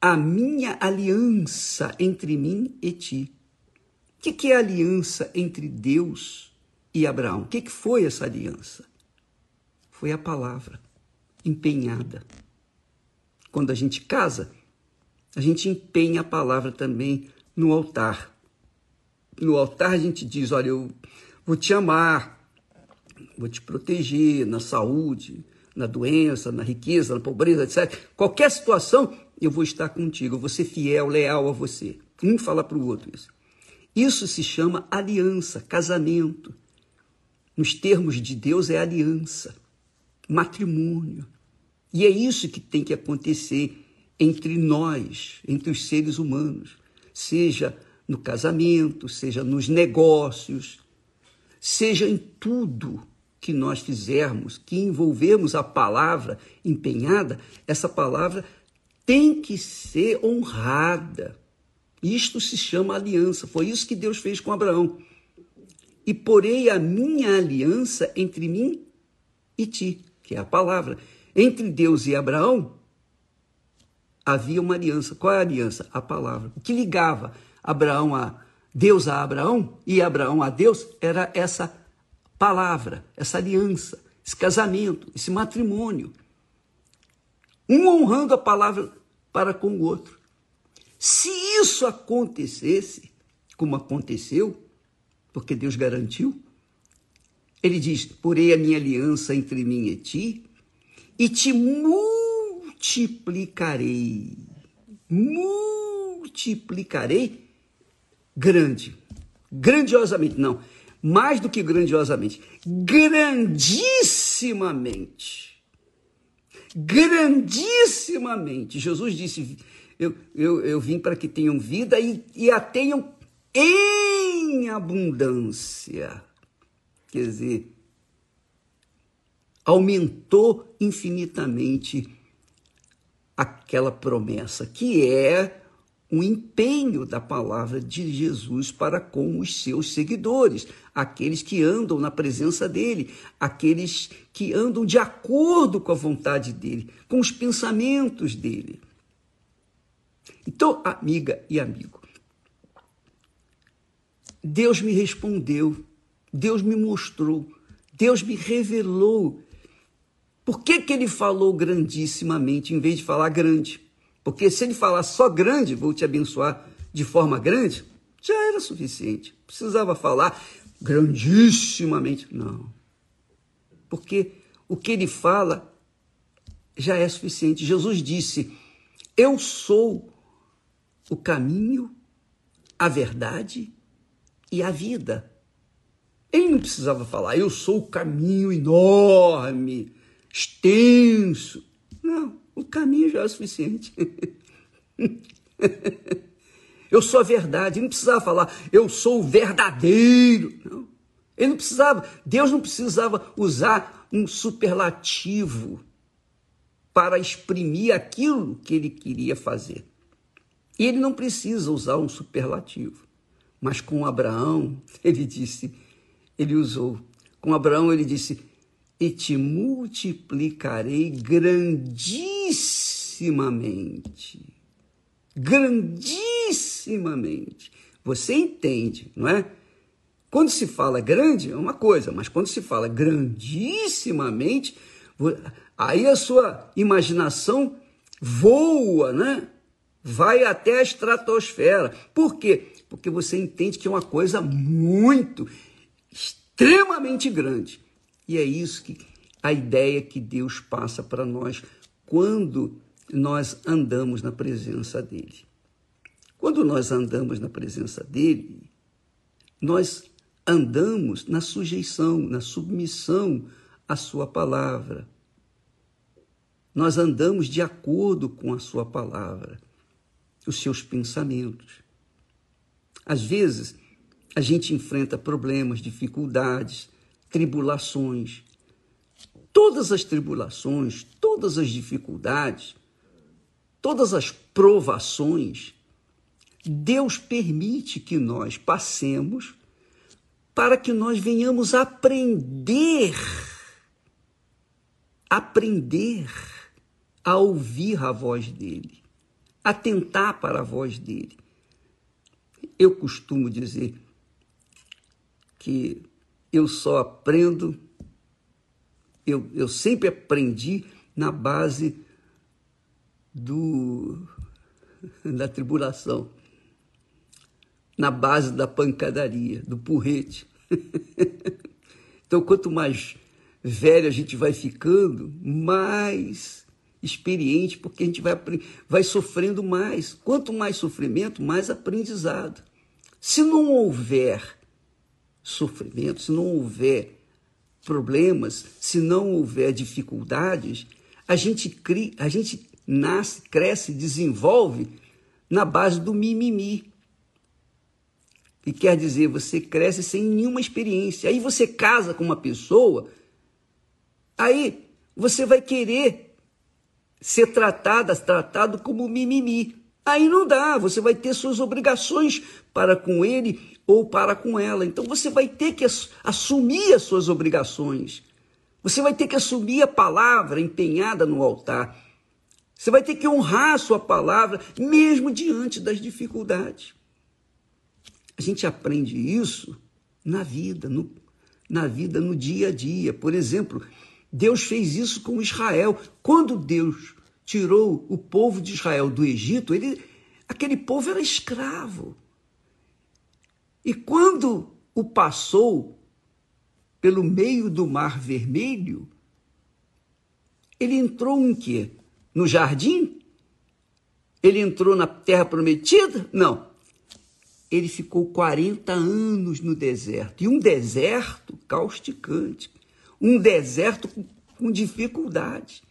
a minha aliança entre mim e ti. O que, que é aliança entre Deus e Abraão? O que, que foi essa aliança? Foi a palavra empenhada. Quando a gente casa, a gente empenha a palavra também no altar. No altar a gente diz: Olha, eu vou te amar, vou te proteger na saúde, na doença, na riqueza, na pobreza, etc. Qualquer situação, eu vou estar contigo, eu vou ser fiel, leal a você. Um fala para o outro isso. Isso se chama aliança, casamento. Nos termos de Deus é aliança, matrimônio. E é isso que tem que acontecer entre nós, entre os seres humanos, seja no casamento, seja nos negócios, seja em tudo que nós fizermos, que envolvermos a palavra empenhada, essa palavra tem que ser honrada. Isto se chama aliança. Foi isso que Deus fez com Abraão. E porei a minha aliança entre mim e ti, que é a palavra. Entre Deus e Abraão havia uma aliança. Qual é a aliança? A palavra. O que ligava Abraão a Deus a Abraão e Abraão a Deus era essa palavra, essa aliança, esse casamento, esse matrimônio. Um honrando a palavra para com o outro. Se isso acontecesse, como aconteceu, porque Deus garantiu, ele diz: Porei a minha aliança entre mim e ti, e te multiplicarei. Multiplicarei grande, grandiosamente, não mais do que grandiosamente, grandissimamente. Grandissimamente. Jesus disse: Eu, eu, eu vim para que tenham vida e, e a tenham em abundância. Quer dizer, aumentou infinitamente aquela promessa, que é um empenho da palavra de Jesus para com os seus seguidores, aqueles que andam na presença dele, aqueles que andam de acordo com a vontade dele, com os pensamentos dele. Então, amiga e amigo, Deus me respondeu, Deus me mostrou, Deus me revelou. Por que, que ele falou grandissimamente em vez de falar grande? Porque se ele falar só grande, vou te abençoar de forma grande, já era suficiente. Precisava falar grandissimamente. Não. Porque o que ele fala já é suficiente. Jesus disse: Eu sou o caminho, a verdade e a vida. Ele não precisava falar, eu sou o caminho enorme, extenso. Não. O caminho já é suficiente. (laughs) eu sou a verdade. Ele não precisava falar, eu sou o verdadeiro. Não. Ele não precisava, Deus não precisava usar um superlativo para exprimir aquilo que ele queria fazer. E ele não precisa usar um superlativo. Mas com Abraão, (laughs) ele disse, ele usou. Com Abraão, ele disse: e te multiplicarei grandissimamente. Grandissimamente. Você entende, não é? Quando se fala grande é uma coisa, mas quando se fala grandissimamente, aí a sua imaginação voa, né? Vai até a estratosfera. Por quê? Porque você entende que é uma coisa muito, extremamente grande. E é isso que a ideia que Deus passa para nós quando nós andamos na presença dele. Quando nós andamos na presença dele, nós andamos na sujeição, na submissão à sua palavra. Nós andamos de acordo com a sua palavra, os seus pensamentos. Às vezes, a gente enfrenta problemas, dificuldades, tribulações. Todas as tribulações, todas as dificuldades, todas as provações, Deus permite que nós passemos para que nós venhamos aprender, aprender a ouvir a voz dele, atentar para a voz dele. Eu costumo dizer que eu só aprendo, eu, eu sempre aprendi na base do, (laughs) da tribulação na base da pancadaria, do porrete. (laughs) então, quanto mais velho a gente vai ficando, mais experiente, porque a gente vai, vai sofrendo mais. Quanto mais sofrimento, mais aprendizado. Se não houver sofrimento, se não houver problemas, se não houver dificuldades, a gente cria, a gente nasce, cresce, desenvolve na base do mimimi. E quer dizer, você cresce sem nenhuma experiência. Aí você casa com uma pessoa, aí você vai querer ser tratada, tratado como mimimi. Aí não dá, você vai ter suas obrigações para com ele ou para com ela. Então você vai ter que assumir as suas obrigações. Você vai ter que assumir a palavra empenhada no altar. Você vai ter que honrar a sua palavra, mesmo diante das dificuldades. A gente aprende isso na vida, no, na vida, no dia a dia. Por exemplo, Deus fez isso com Israel. Quando Deus tirou o povo de Israel do Egito, ele, aquele povo era escravo. E quando o passou pelo meio do Mar Vermelho, ele entrou em quê? No jardim? Ele entrou na terra prometida? Não ele ficou 40 anos no deserto. E um deserto causticante, um deserto com, dificuldades.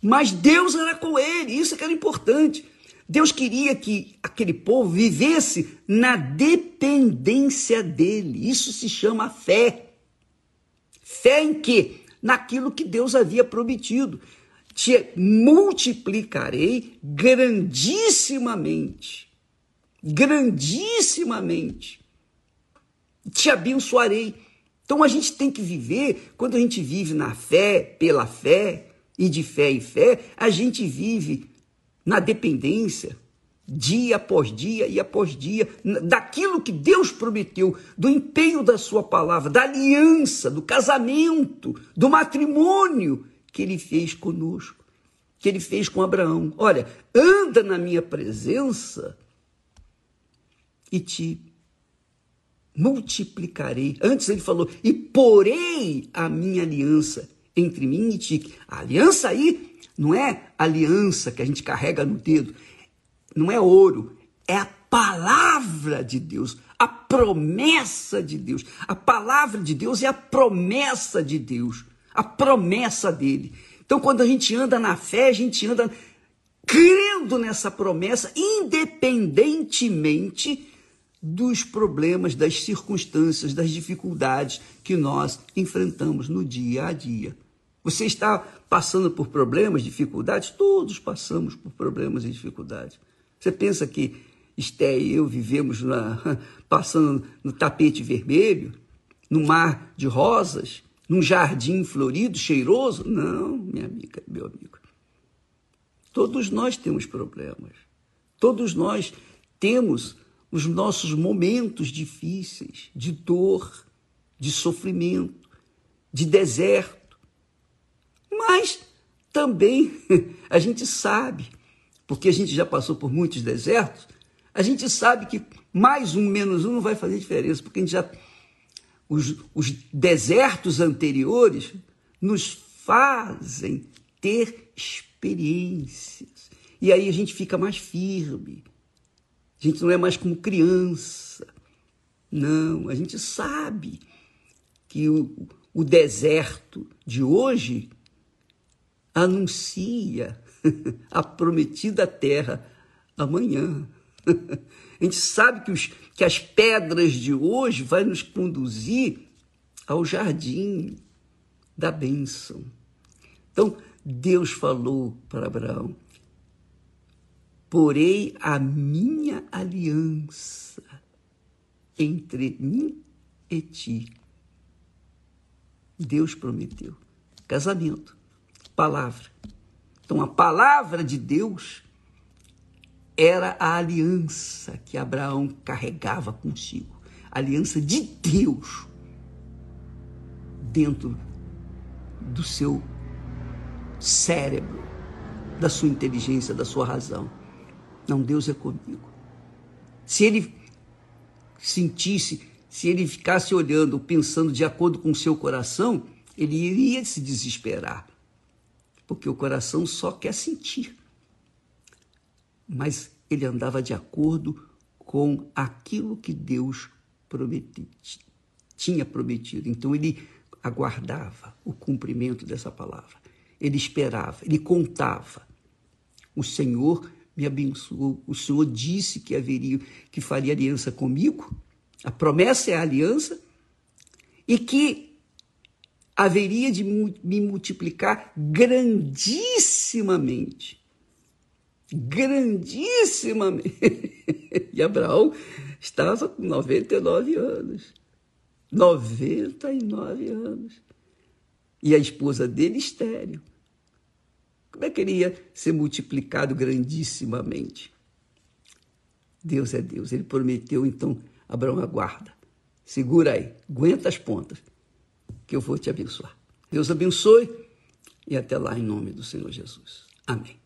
Mas Deus era com ele, isso que era importante. Deus queria que aquele povo vivesse na dependência dele. Isso se chama fé. Fé em quê? Naquilo que Deus havia prometido. Te multiplicarei grandissimamente grandissimamente. Te abençoarei. Então a gente tem que viver, quando a gente vive na fé, pela fé, e de fé em fé, a gente vive na dependência, dia após dia e após dia, daquilo que Deus prometeu, do empenho da Sua palavra, da aliança, do casamento, do matrimônio que Ele fez conosco, que Ele fez com Abraão. Olha, anda na minha presença e te multiplicarei. Antes ele falou, e porei a minha aliança entre mim e ti. A aliança aí não é aliança que a gente carrega no dedo, não é ouro, é a palavra de Deus, a promessa de Deus. A palavra de Deus é a promessa de Deus, a promessa dele. Então, quando a gente anda na fé, a gente anda crendo nessa promessa, independentemente dos problemas, das circunstâncias, das dificuldades que nós enfrentamos no dia a dia. Você está passando por problemas, dificuldades? Todos passamos por problemas e dificuldades. Você pensa que Esté e eu vivemos na, (laughs) passando no tapete vermelho, no mar de rosas? num jardim florido, cheiroso? Não, minha amiga, meu amigo. Todos nós temos problemas. Todos nós temos os nossos momentos difíceis, de dor, de sofrimento, de deserto. Mas também (laughs) a gente sabe, porque a gente já passou por muitos desertos, a gente sabe que mais um, menos um não vai fazer diferença, porque a gente já. Os, os desertos anteriores nos fazem ter experiências. E aí a gente fica mais firme. A gente não é mais como criança. Não, a gente sabe que o, o deserto de hoje anuncia (laughs) a prometida terra amanhã. (laughs) A gente sabe que, os, que as pedras de hoje vai nos conduzir ao jardim da bênção. Então, Deus falou para Abraão: Porei a minha aliança entre mim e ti. Deus prometeu. Casamento, palavra. Então, a palavra de Deus era a aliança que Abraão carregava consigo a aliança de Deus dentro do seu cérebro, da sua inteligência, da sua razão. Não, Deus é comigo. Se ele sentisse, se ele ficasse olhando, pensando de acordo com o seu coração, ele iria se desesperar. Porque o coração só quer sentir. Mas ele andava de acordo com aquilo que Deus tinha prometido. Então ele aguardava o cumprimento dessa palavra. Ele esperava, ele contava. O Senhor me abençoou. O Senhor disse que haveria, que faria aliança comigo. A promessa é a aliança e que haveria de me multiplicar grandissimamente. Grandissimamente. (laughs) E Abraão estava com 99 anos. 99 anos. E a esposa dele estéreo. Como é que ele ia ser multiplicado grandissimamente? Deus é Deus. Ele prometeu, então, Abraão, aguarda. Segura aí, aguenta as pontas, que eu vou te abençoar. Deus abençoe e até lá em nome do Senhor Jesus. Amém.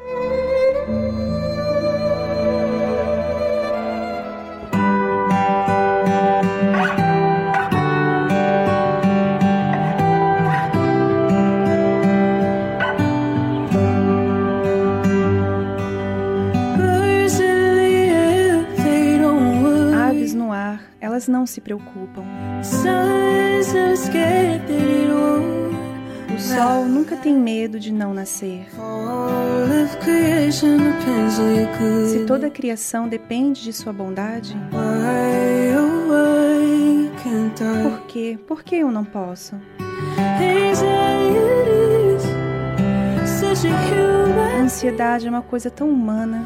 Elas não se preocupam. O sol nunca tem medo de não nascer. Se toda a criação depende de sua bondade, por quê? Por que eu não posso? A ansiedade é uma coisa tão humana.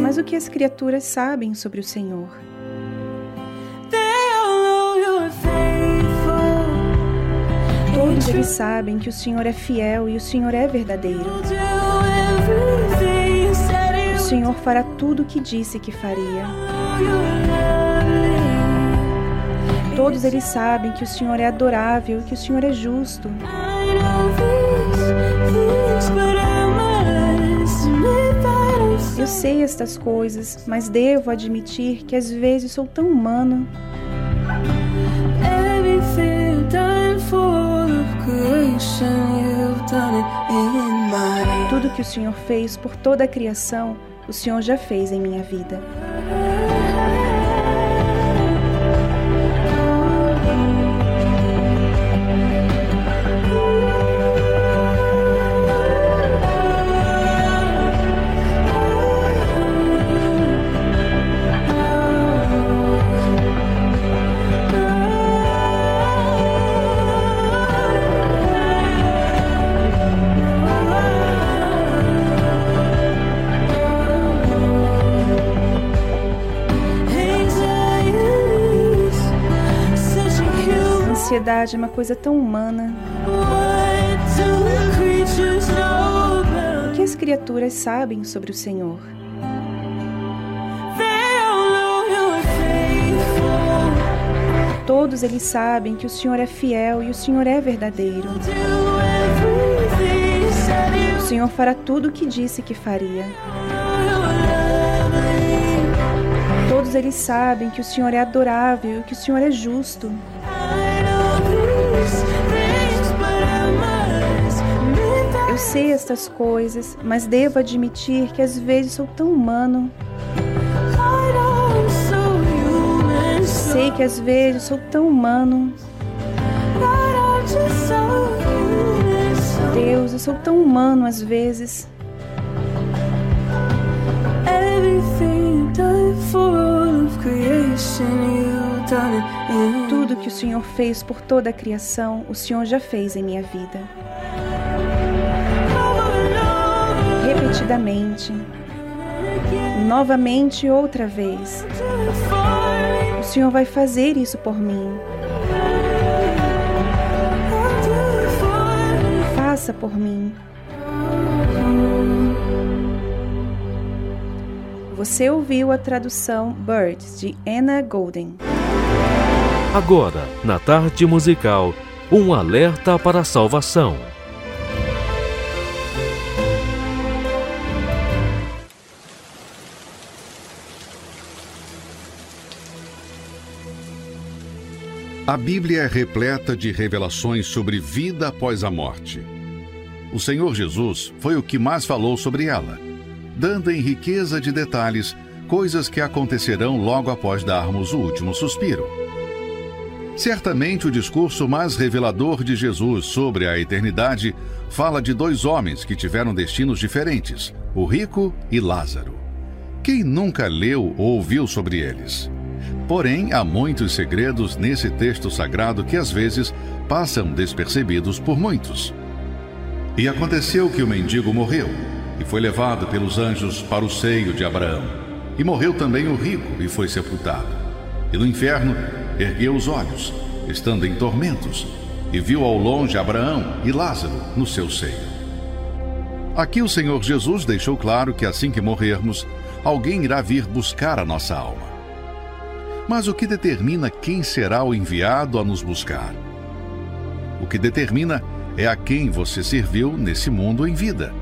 Mas o que as criaturas sabem sobre o Senhor? Todos eles sabem que o Senhor é fiel e o Senhor é verdadeiro. O Senhor fará tudo o que disse que faria. Todos eles sabem que o Senhor é adorável e que o Senhor é justo. Eu sei estas coisas, mas devo admitir que às vezes sou tão humano. Tudo que o Senhor fez por toda a criação, o Senhor já fez em minha vida. Ansiedade é uma coisa tão humana. O que as criaturas sabem sobre o Senhor? Todos eles sabem que o Senhor é fiel e o Senhor é verdadeiro. O Senhor fará tudo o que disse que faria. Todos eles sabem que o Senhor é adorável e que o Senhor é justo. Eu sei estas coisas, mas devo admitir que às vezes sou tão humano. Sei que às vezes sou tão humano. Deus, eu sou tão humano às vezes. Tudo que o Senhor fez por toda a criação, o Senhor já fez em minha vida. Repetidamente, novamente outra vez. O Senhor vai fazer isso por mim. Faça por mim. Você ouviu a tradução Birds de Anna Golden. Agora, na tarde musical, um alerta para a salvação. A Bíblia é repleta de revelações sobre vida após a morte. O Senhor Jesus foi o que mais falou sobre ela, dando em riqueza de detalhes coisas que acontecerão logo após darmos o último suspiro. Certamente o discurso mais revelador de Jesus sobre a eternidade fala de dois homens que tiveram destinos diferentes, o rico e Lázaro. Quem nunca leu ou ouviu sobre eles? Porém, há muitos segredos nesse texto sagrado que às vezes passam despercebidos por muitos. E aconteceu que o mendigo morreu e foi levado pelos anjos para o seio de Abraão. E morreu também o rico e foi sepultado. E no inferno ergueu os olhos, estando em tormentos, e viu ao longe Abraão e Lázaro no seu seio. Aqui o Senhor Jesus deixou claro que assim que morrermos, alguém irá vir buscar a nossa alma. Mas o que determina quem será o enviado a nos buscar? O que determina é a quem você serviu nesse mundo em vida.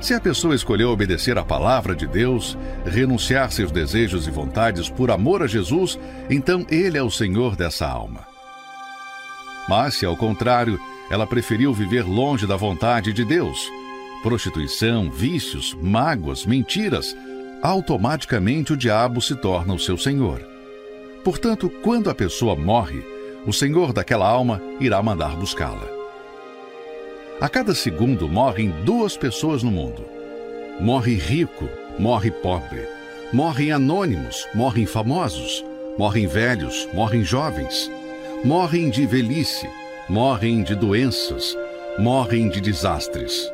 Se a pessoa escolheu obedecer à palavra de Deus, renunciar seus desejos e vontades por amor a Jesus, então Ele é o Senhor dessa alma. Mas se, ao contrário, ela preferiu viver longe da vontade de Deus, prostituição, vícios, mágoas, mentiras, automaticamente o diabo se torna o seu senhor. Portanto, quando a pessoa morre, o senhor daquela alma irá mandar buscá-la. A cada segundo morrem duas pessoas no mundo. Morre rico, morre pobre. Morrem anônimos, morrem famosos. Morrem velhos, morrem jovens. Morrem de velhice, morrem de doenças, morrem de desastres.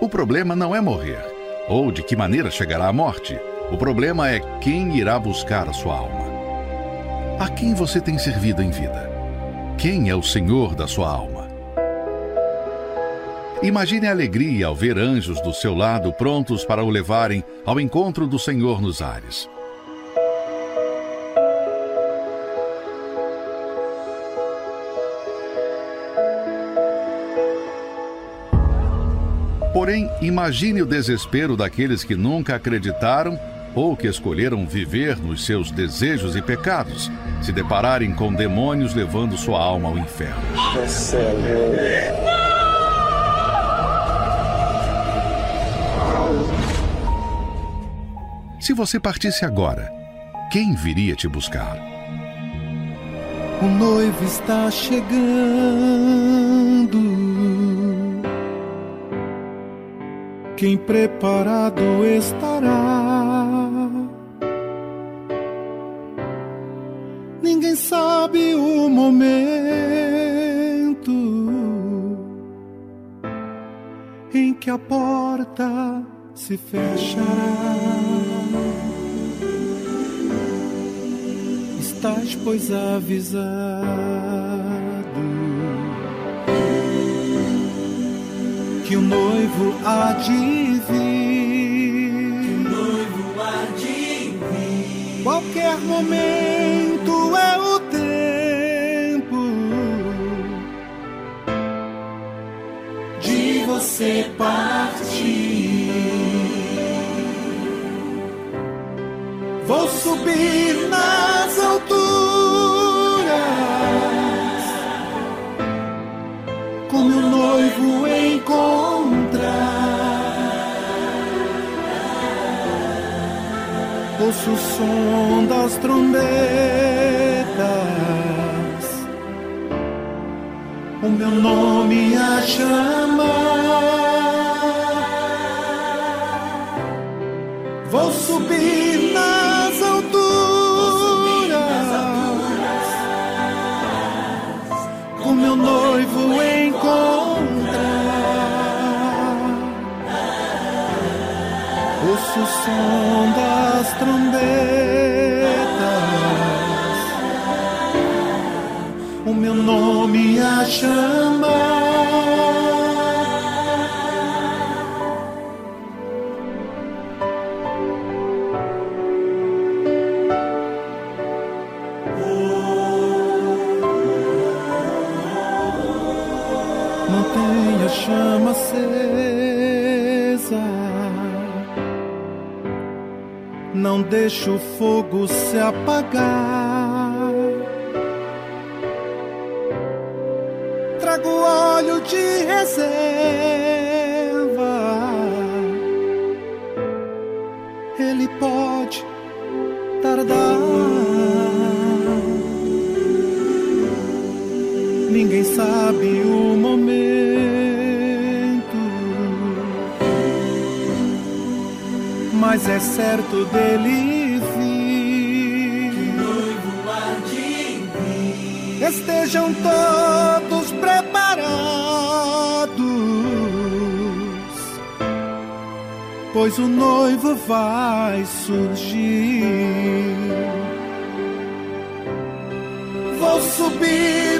O problema não é morrer, ou de que maneira chegará a morte. O problema é quem irá buscar a sua alma. A quem você tem servido em vida? Quem é o Senhor da sua alma? Imagine a alegria ao ver anjos do seu lado prontos para o levarem ao encontro do Senhor nos ares. Porém, imagine o desespero daqueles que nunca acreditaram ou que escolheram viver nos seus desejos e pecados, se depararem com demônios levando sua alma ao inferno. Se você partisse agora, quem viria te buscar? O noivo está chegando. Quem preparado estará? Ninguém sabe o momento em que a porta se fechará. Estás, pois, avisado. Que o noivo há de vir. Noivo há de vir. Qualquer momento é o tempo de você partir. Vou subir nas alturas noivo encontrar. Ouço o som das trombetas, o meu nome a chamar. Vou som das trombetas, o meu nome a chamar. não deixa o fogo se apagar. Trago óleo de reserva certo dele vir. Estejam todos preparados, pois o noivo vai surgir. Vou subir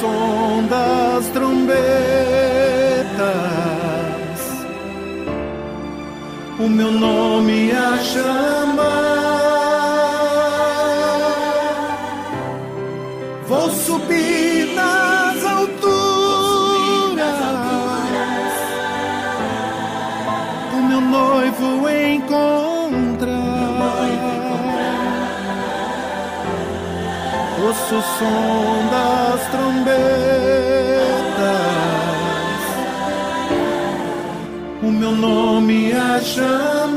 som das trombetas, o meu nome a chamar. Ouço o som das trombetas, o meu nome a chamar.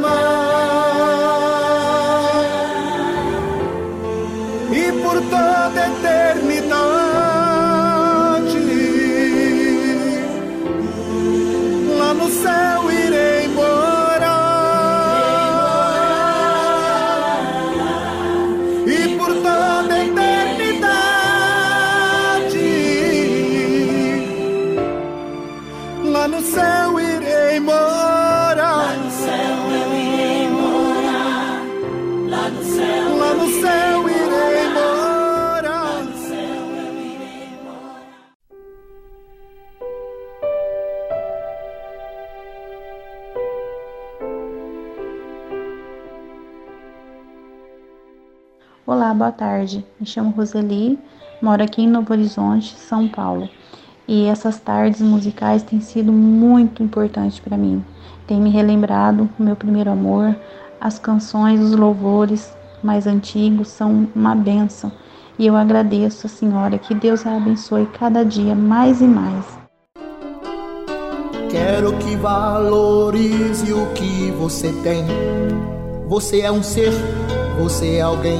Boa tarde. Me chamo Roseli, moro aqui em Novo Horizonte, São Paulo. E essas tardes musicais têm sido muito importantes para mim. Tem me relembrado o meu primeiro amor, as canções, os louvores mais antigos são uma benção. E eu agradeço a Senhora que Deus a abençoe cada dia mais e mais. Quero que valorize o que você tem. Você é um ser, você é alguém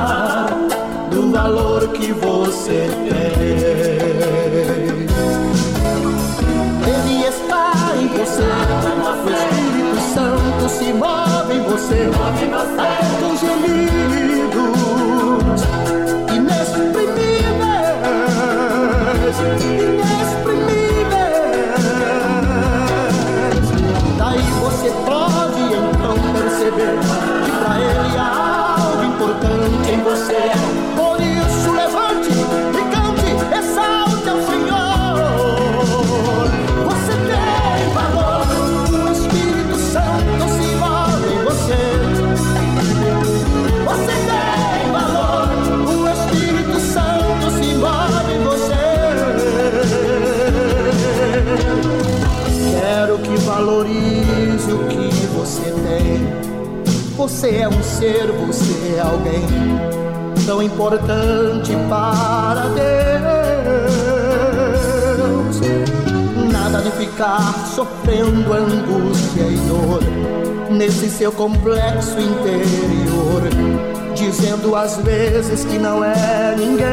valor que você tem. Ele está em você, o Espírito Santo se move em você, até os gemidos Você é um ser, você é alguém tão importante para Deus. Nada de ficar sofrendo angústia e dor nesse seu complexo interior, dizendo às vezes que não é ninguém.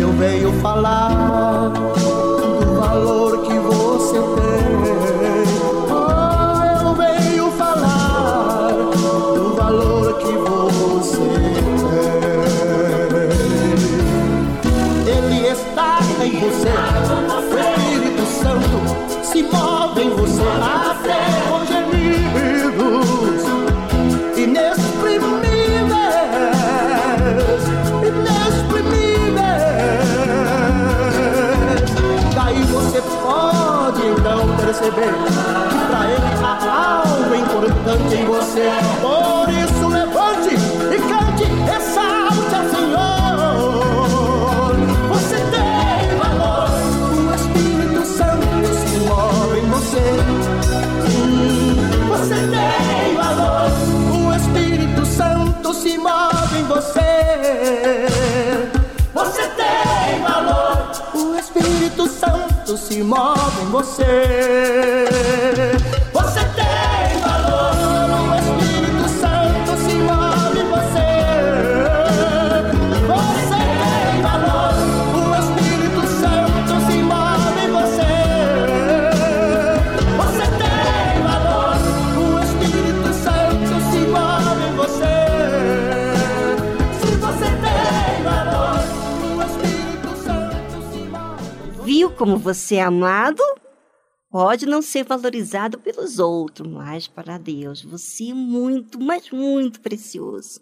Eu venho falar do valor que você, o Espírito Santo se move em você até com gemidos inexprimíveis, inexprimíveis. Daí você pode então perceber que pra ele há algo importante em você. Por Santo se move em você. Como você é amado? Pode não ser valorizado pelos outros, mas para Deus você é muito, mas muito precioso.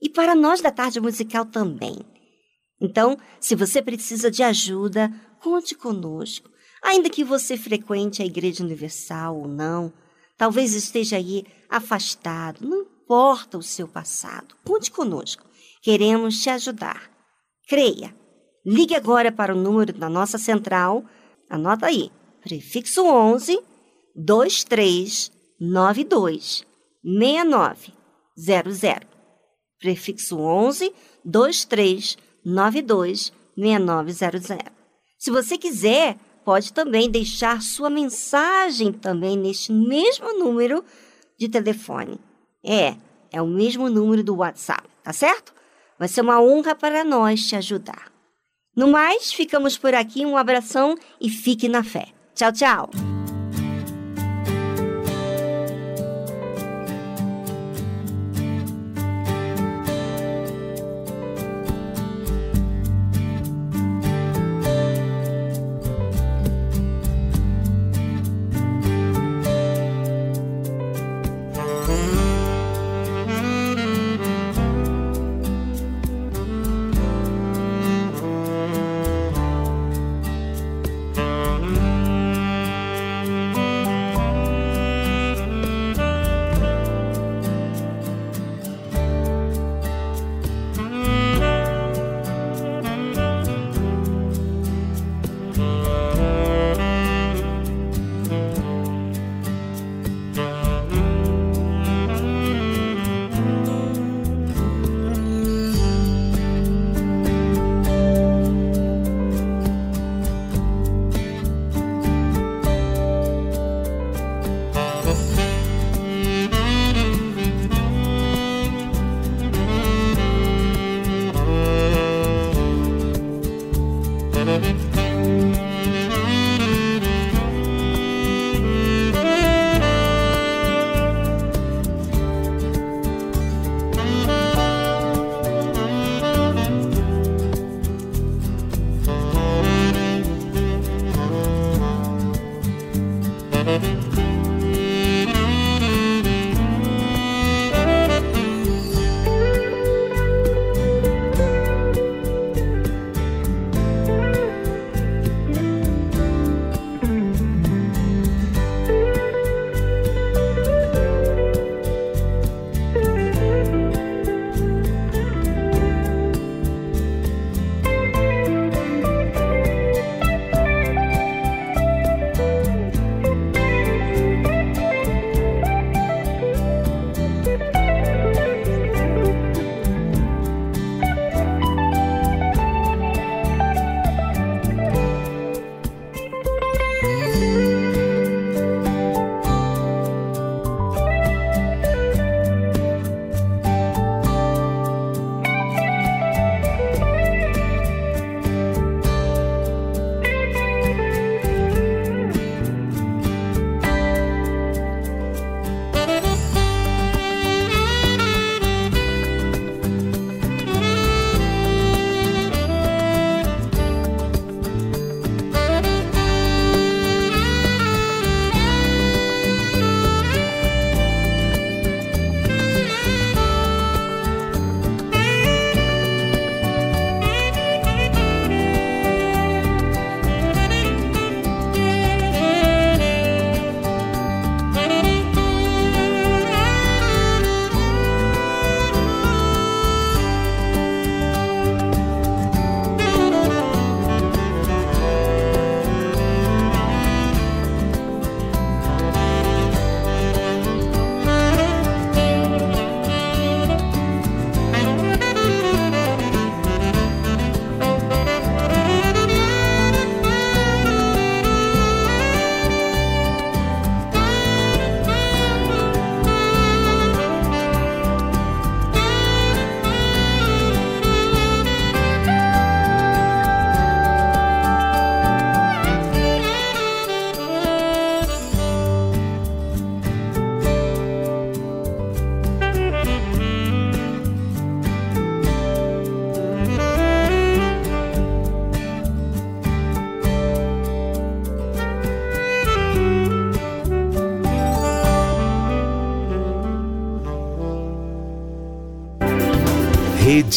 E para nós da tarde musical também. Então, se você precisa de ajuda, conte conosco. Ainda que você frequente a Igreja Universal ou não, talvez esteja aí afastado, não importa o seu passado, conte conosco. Queremos te ajudar. Creia. Ligue agora para o número da nossa central. Anota aí. Prefixo 11 2392 6900. Prefixo 11 2392 6900. Se você quiser, pode também deixar sua mensagem também neste mesmo número de telefone. É, é o mesmo número do WhatsApp, tá certo? Vai ser uma honra para nós te ajudar. No mais, ficamos por aqui. Um abração e fique na fé. Tchau, tchau.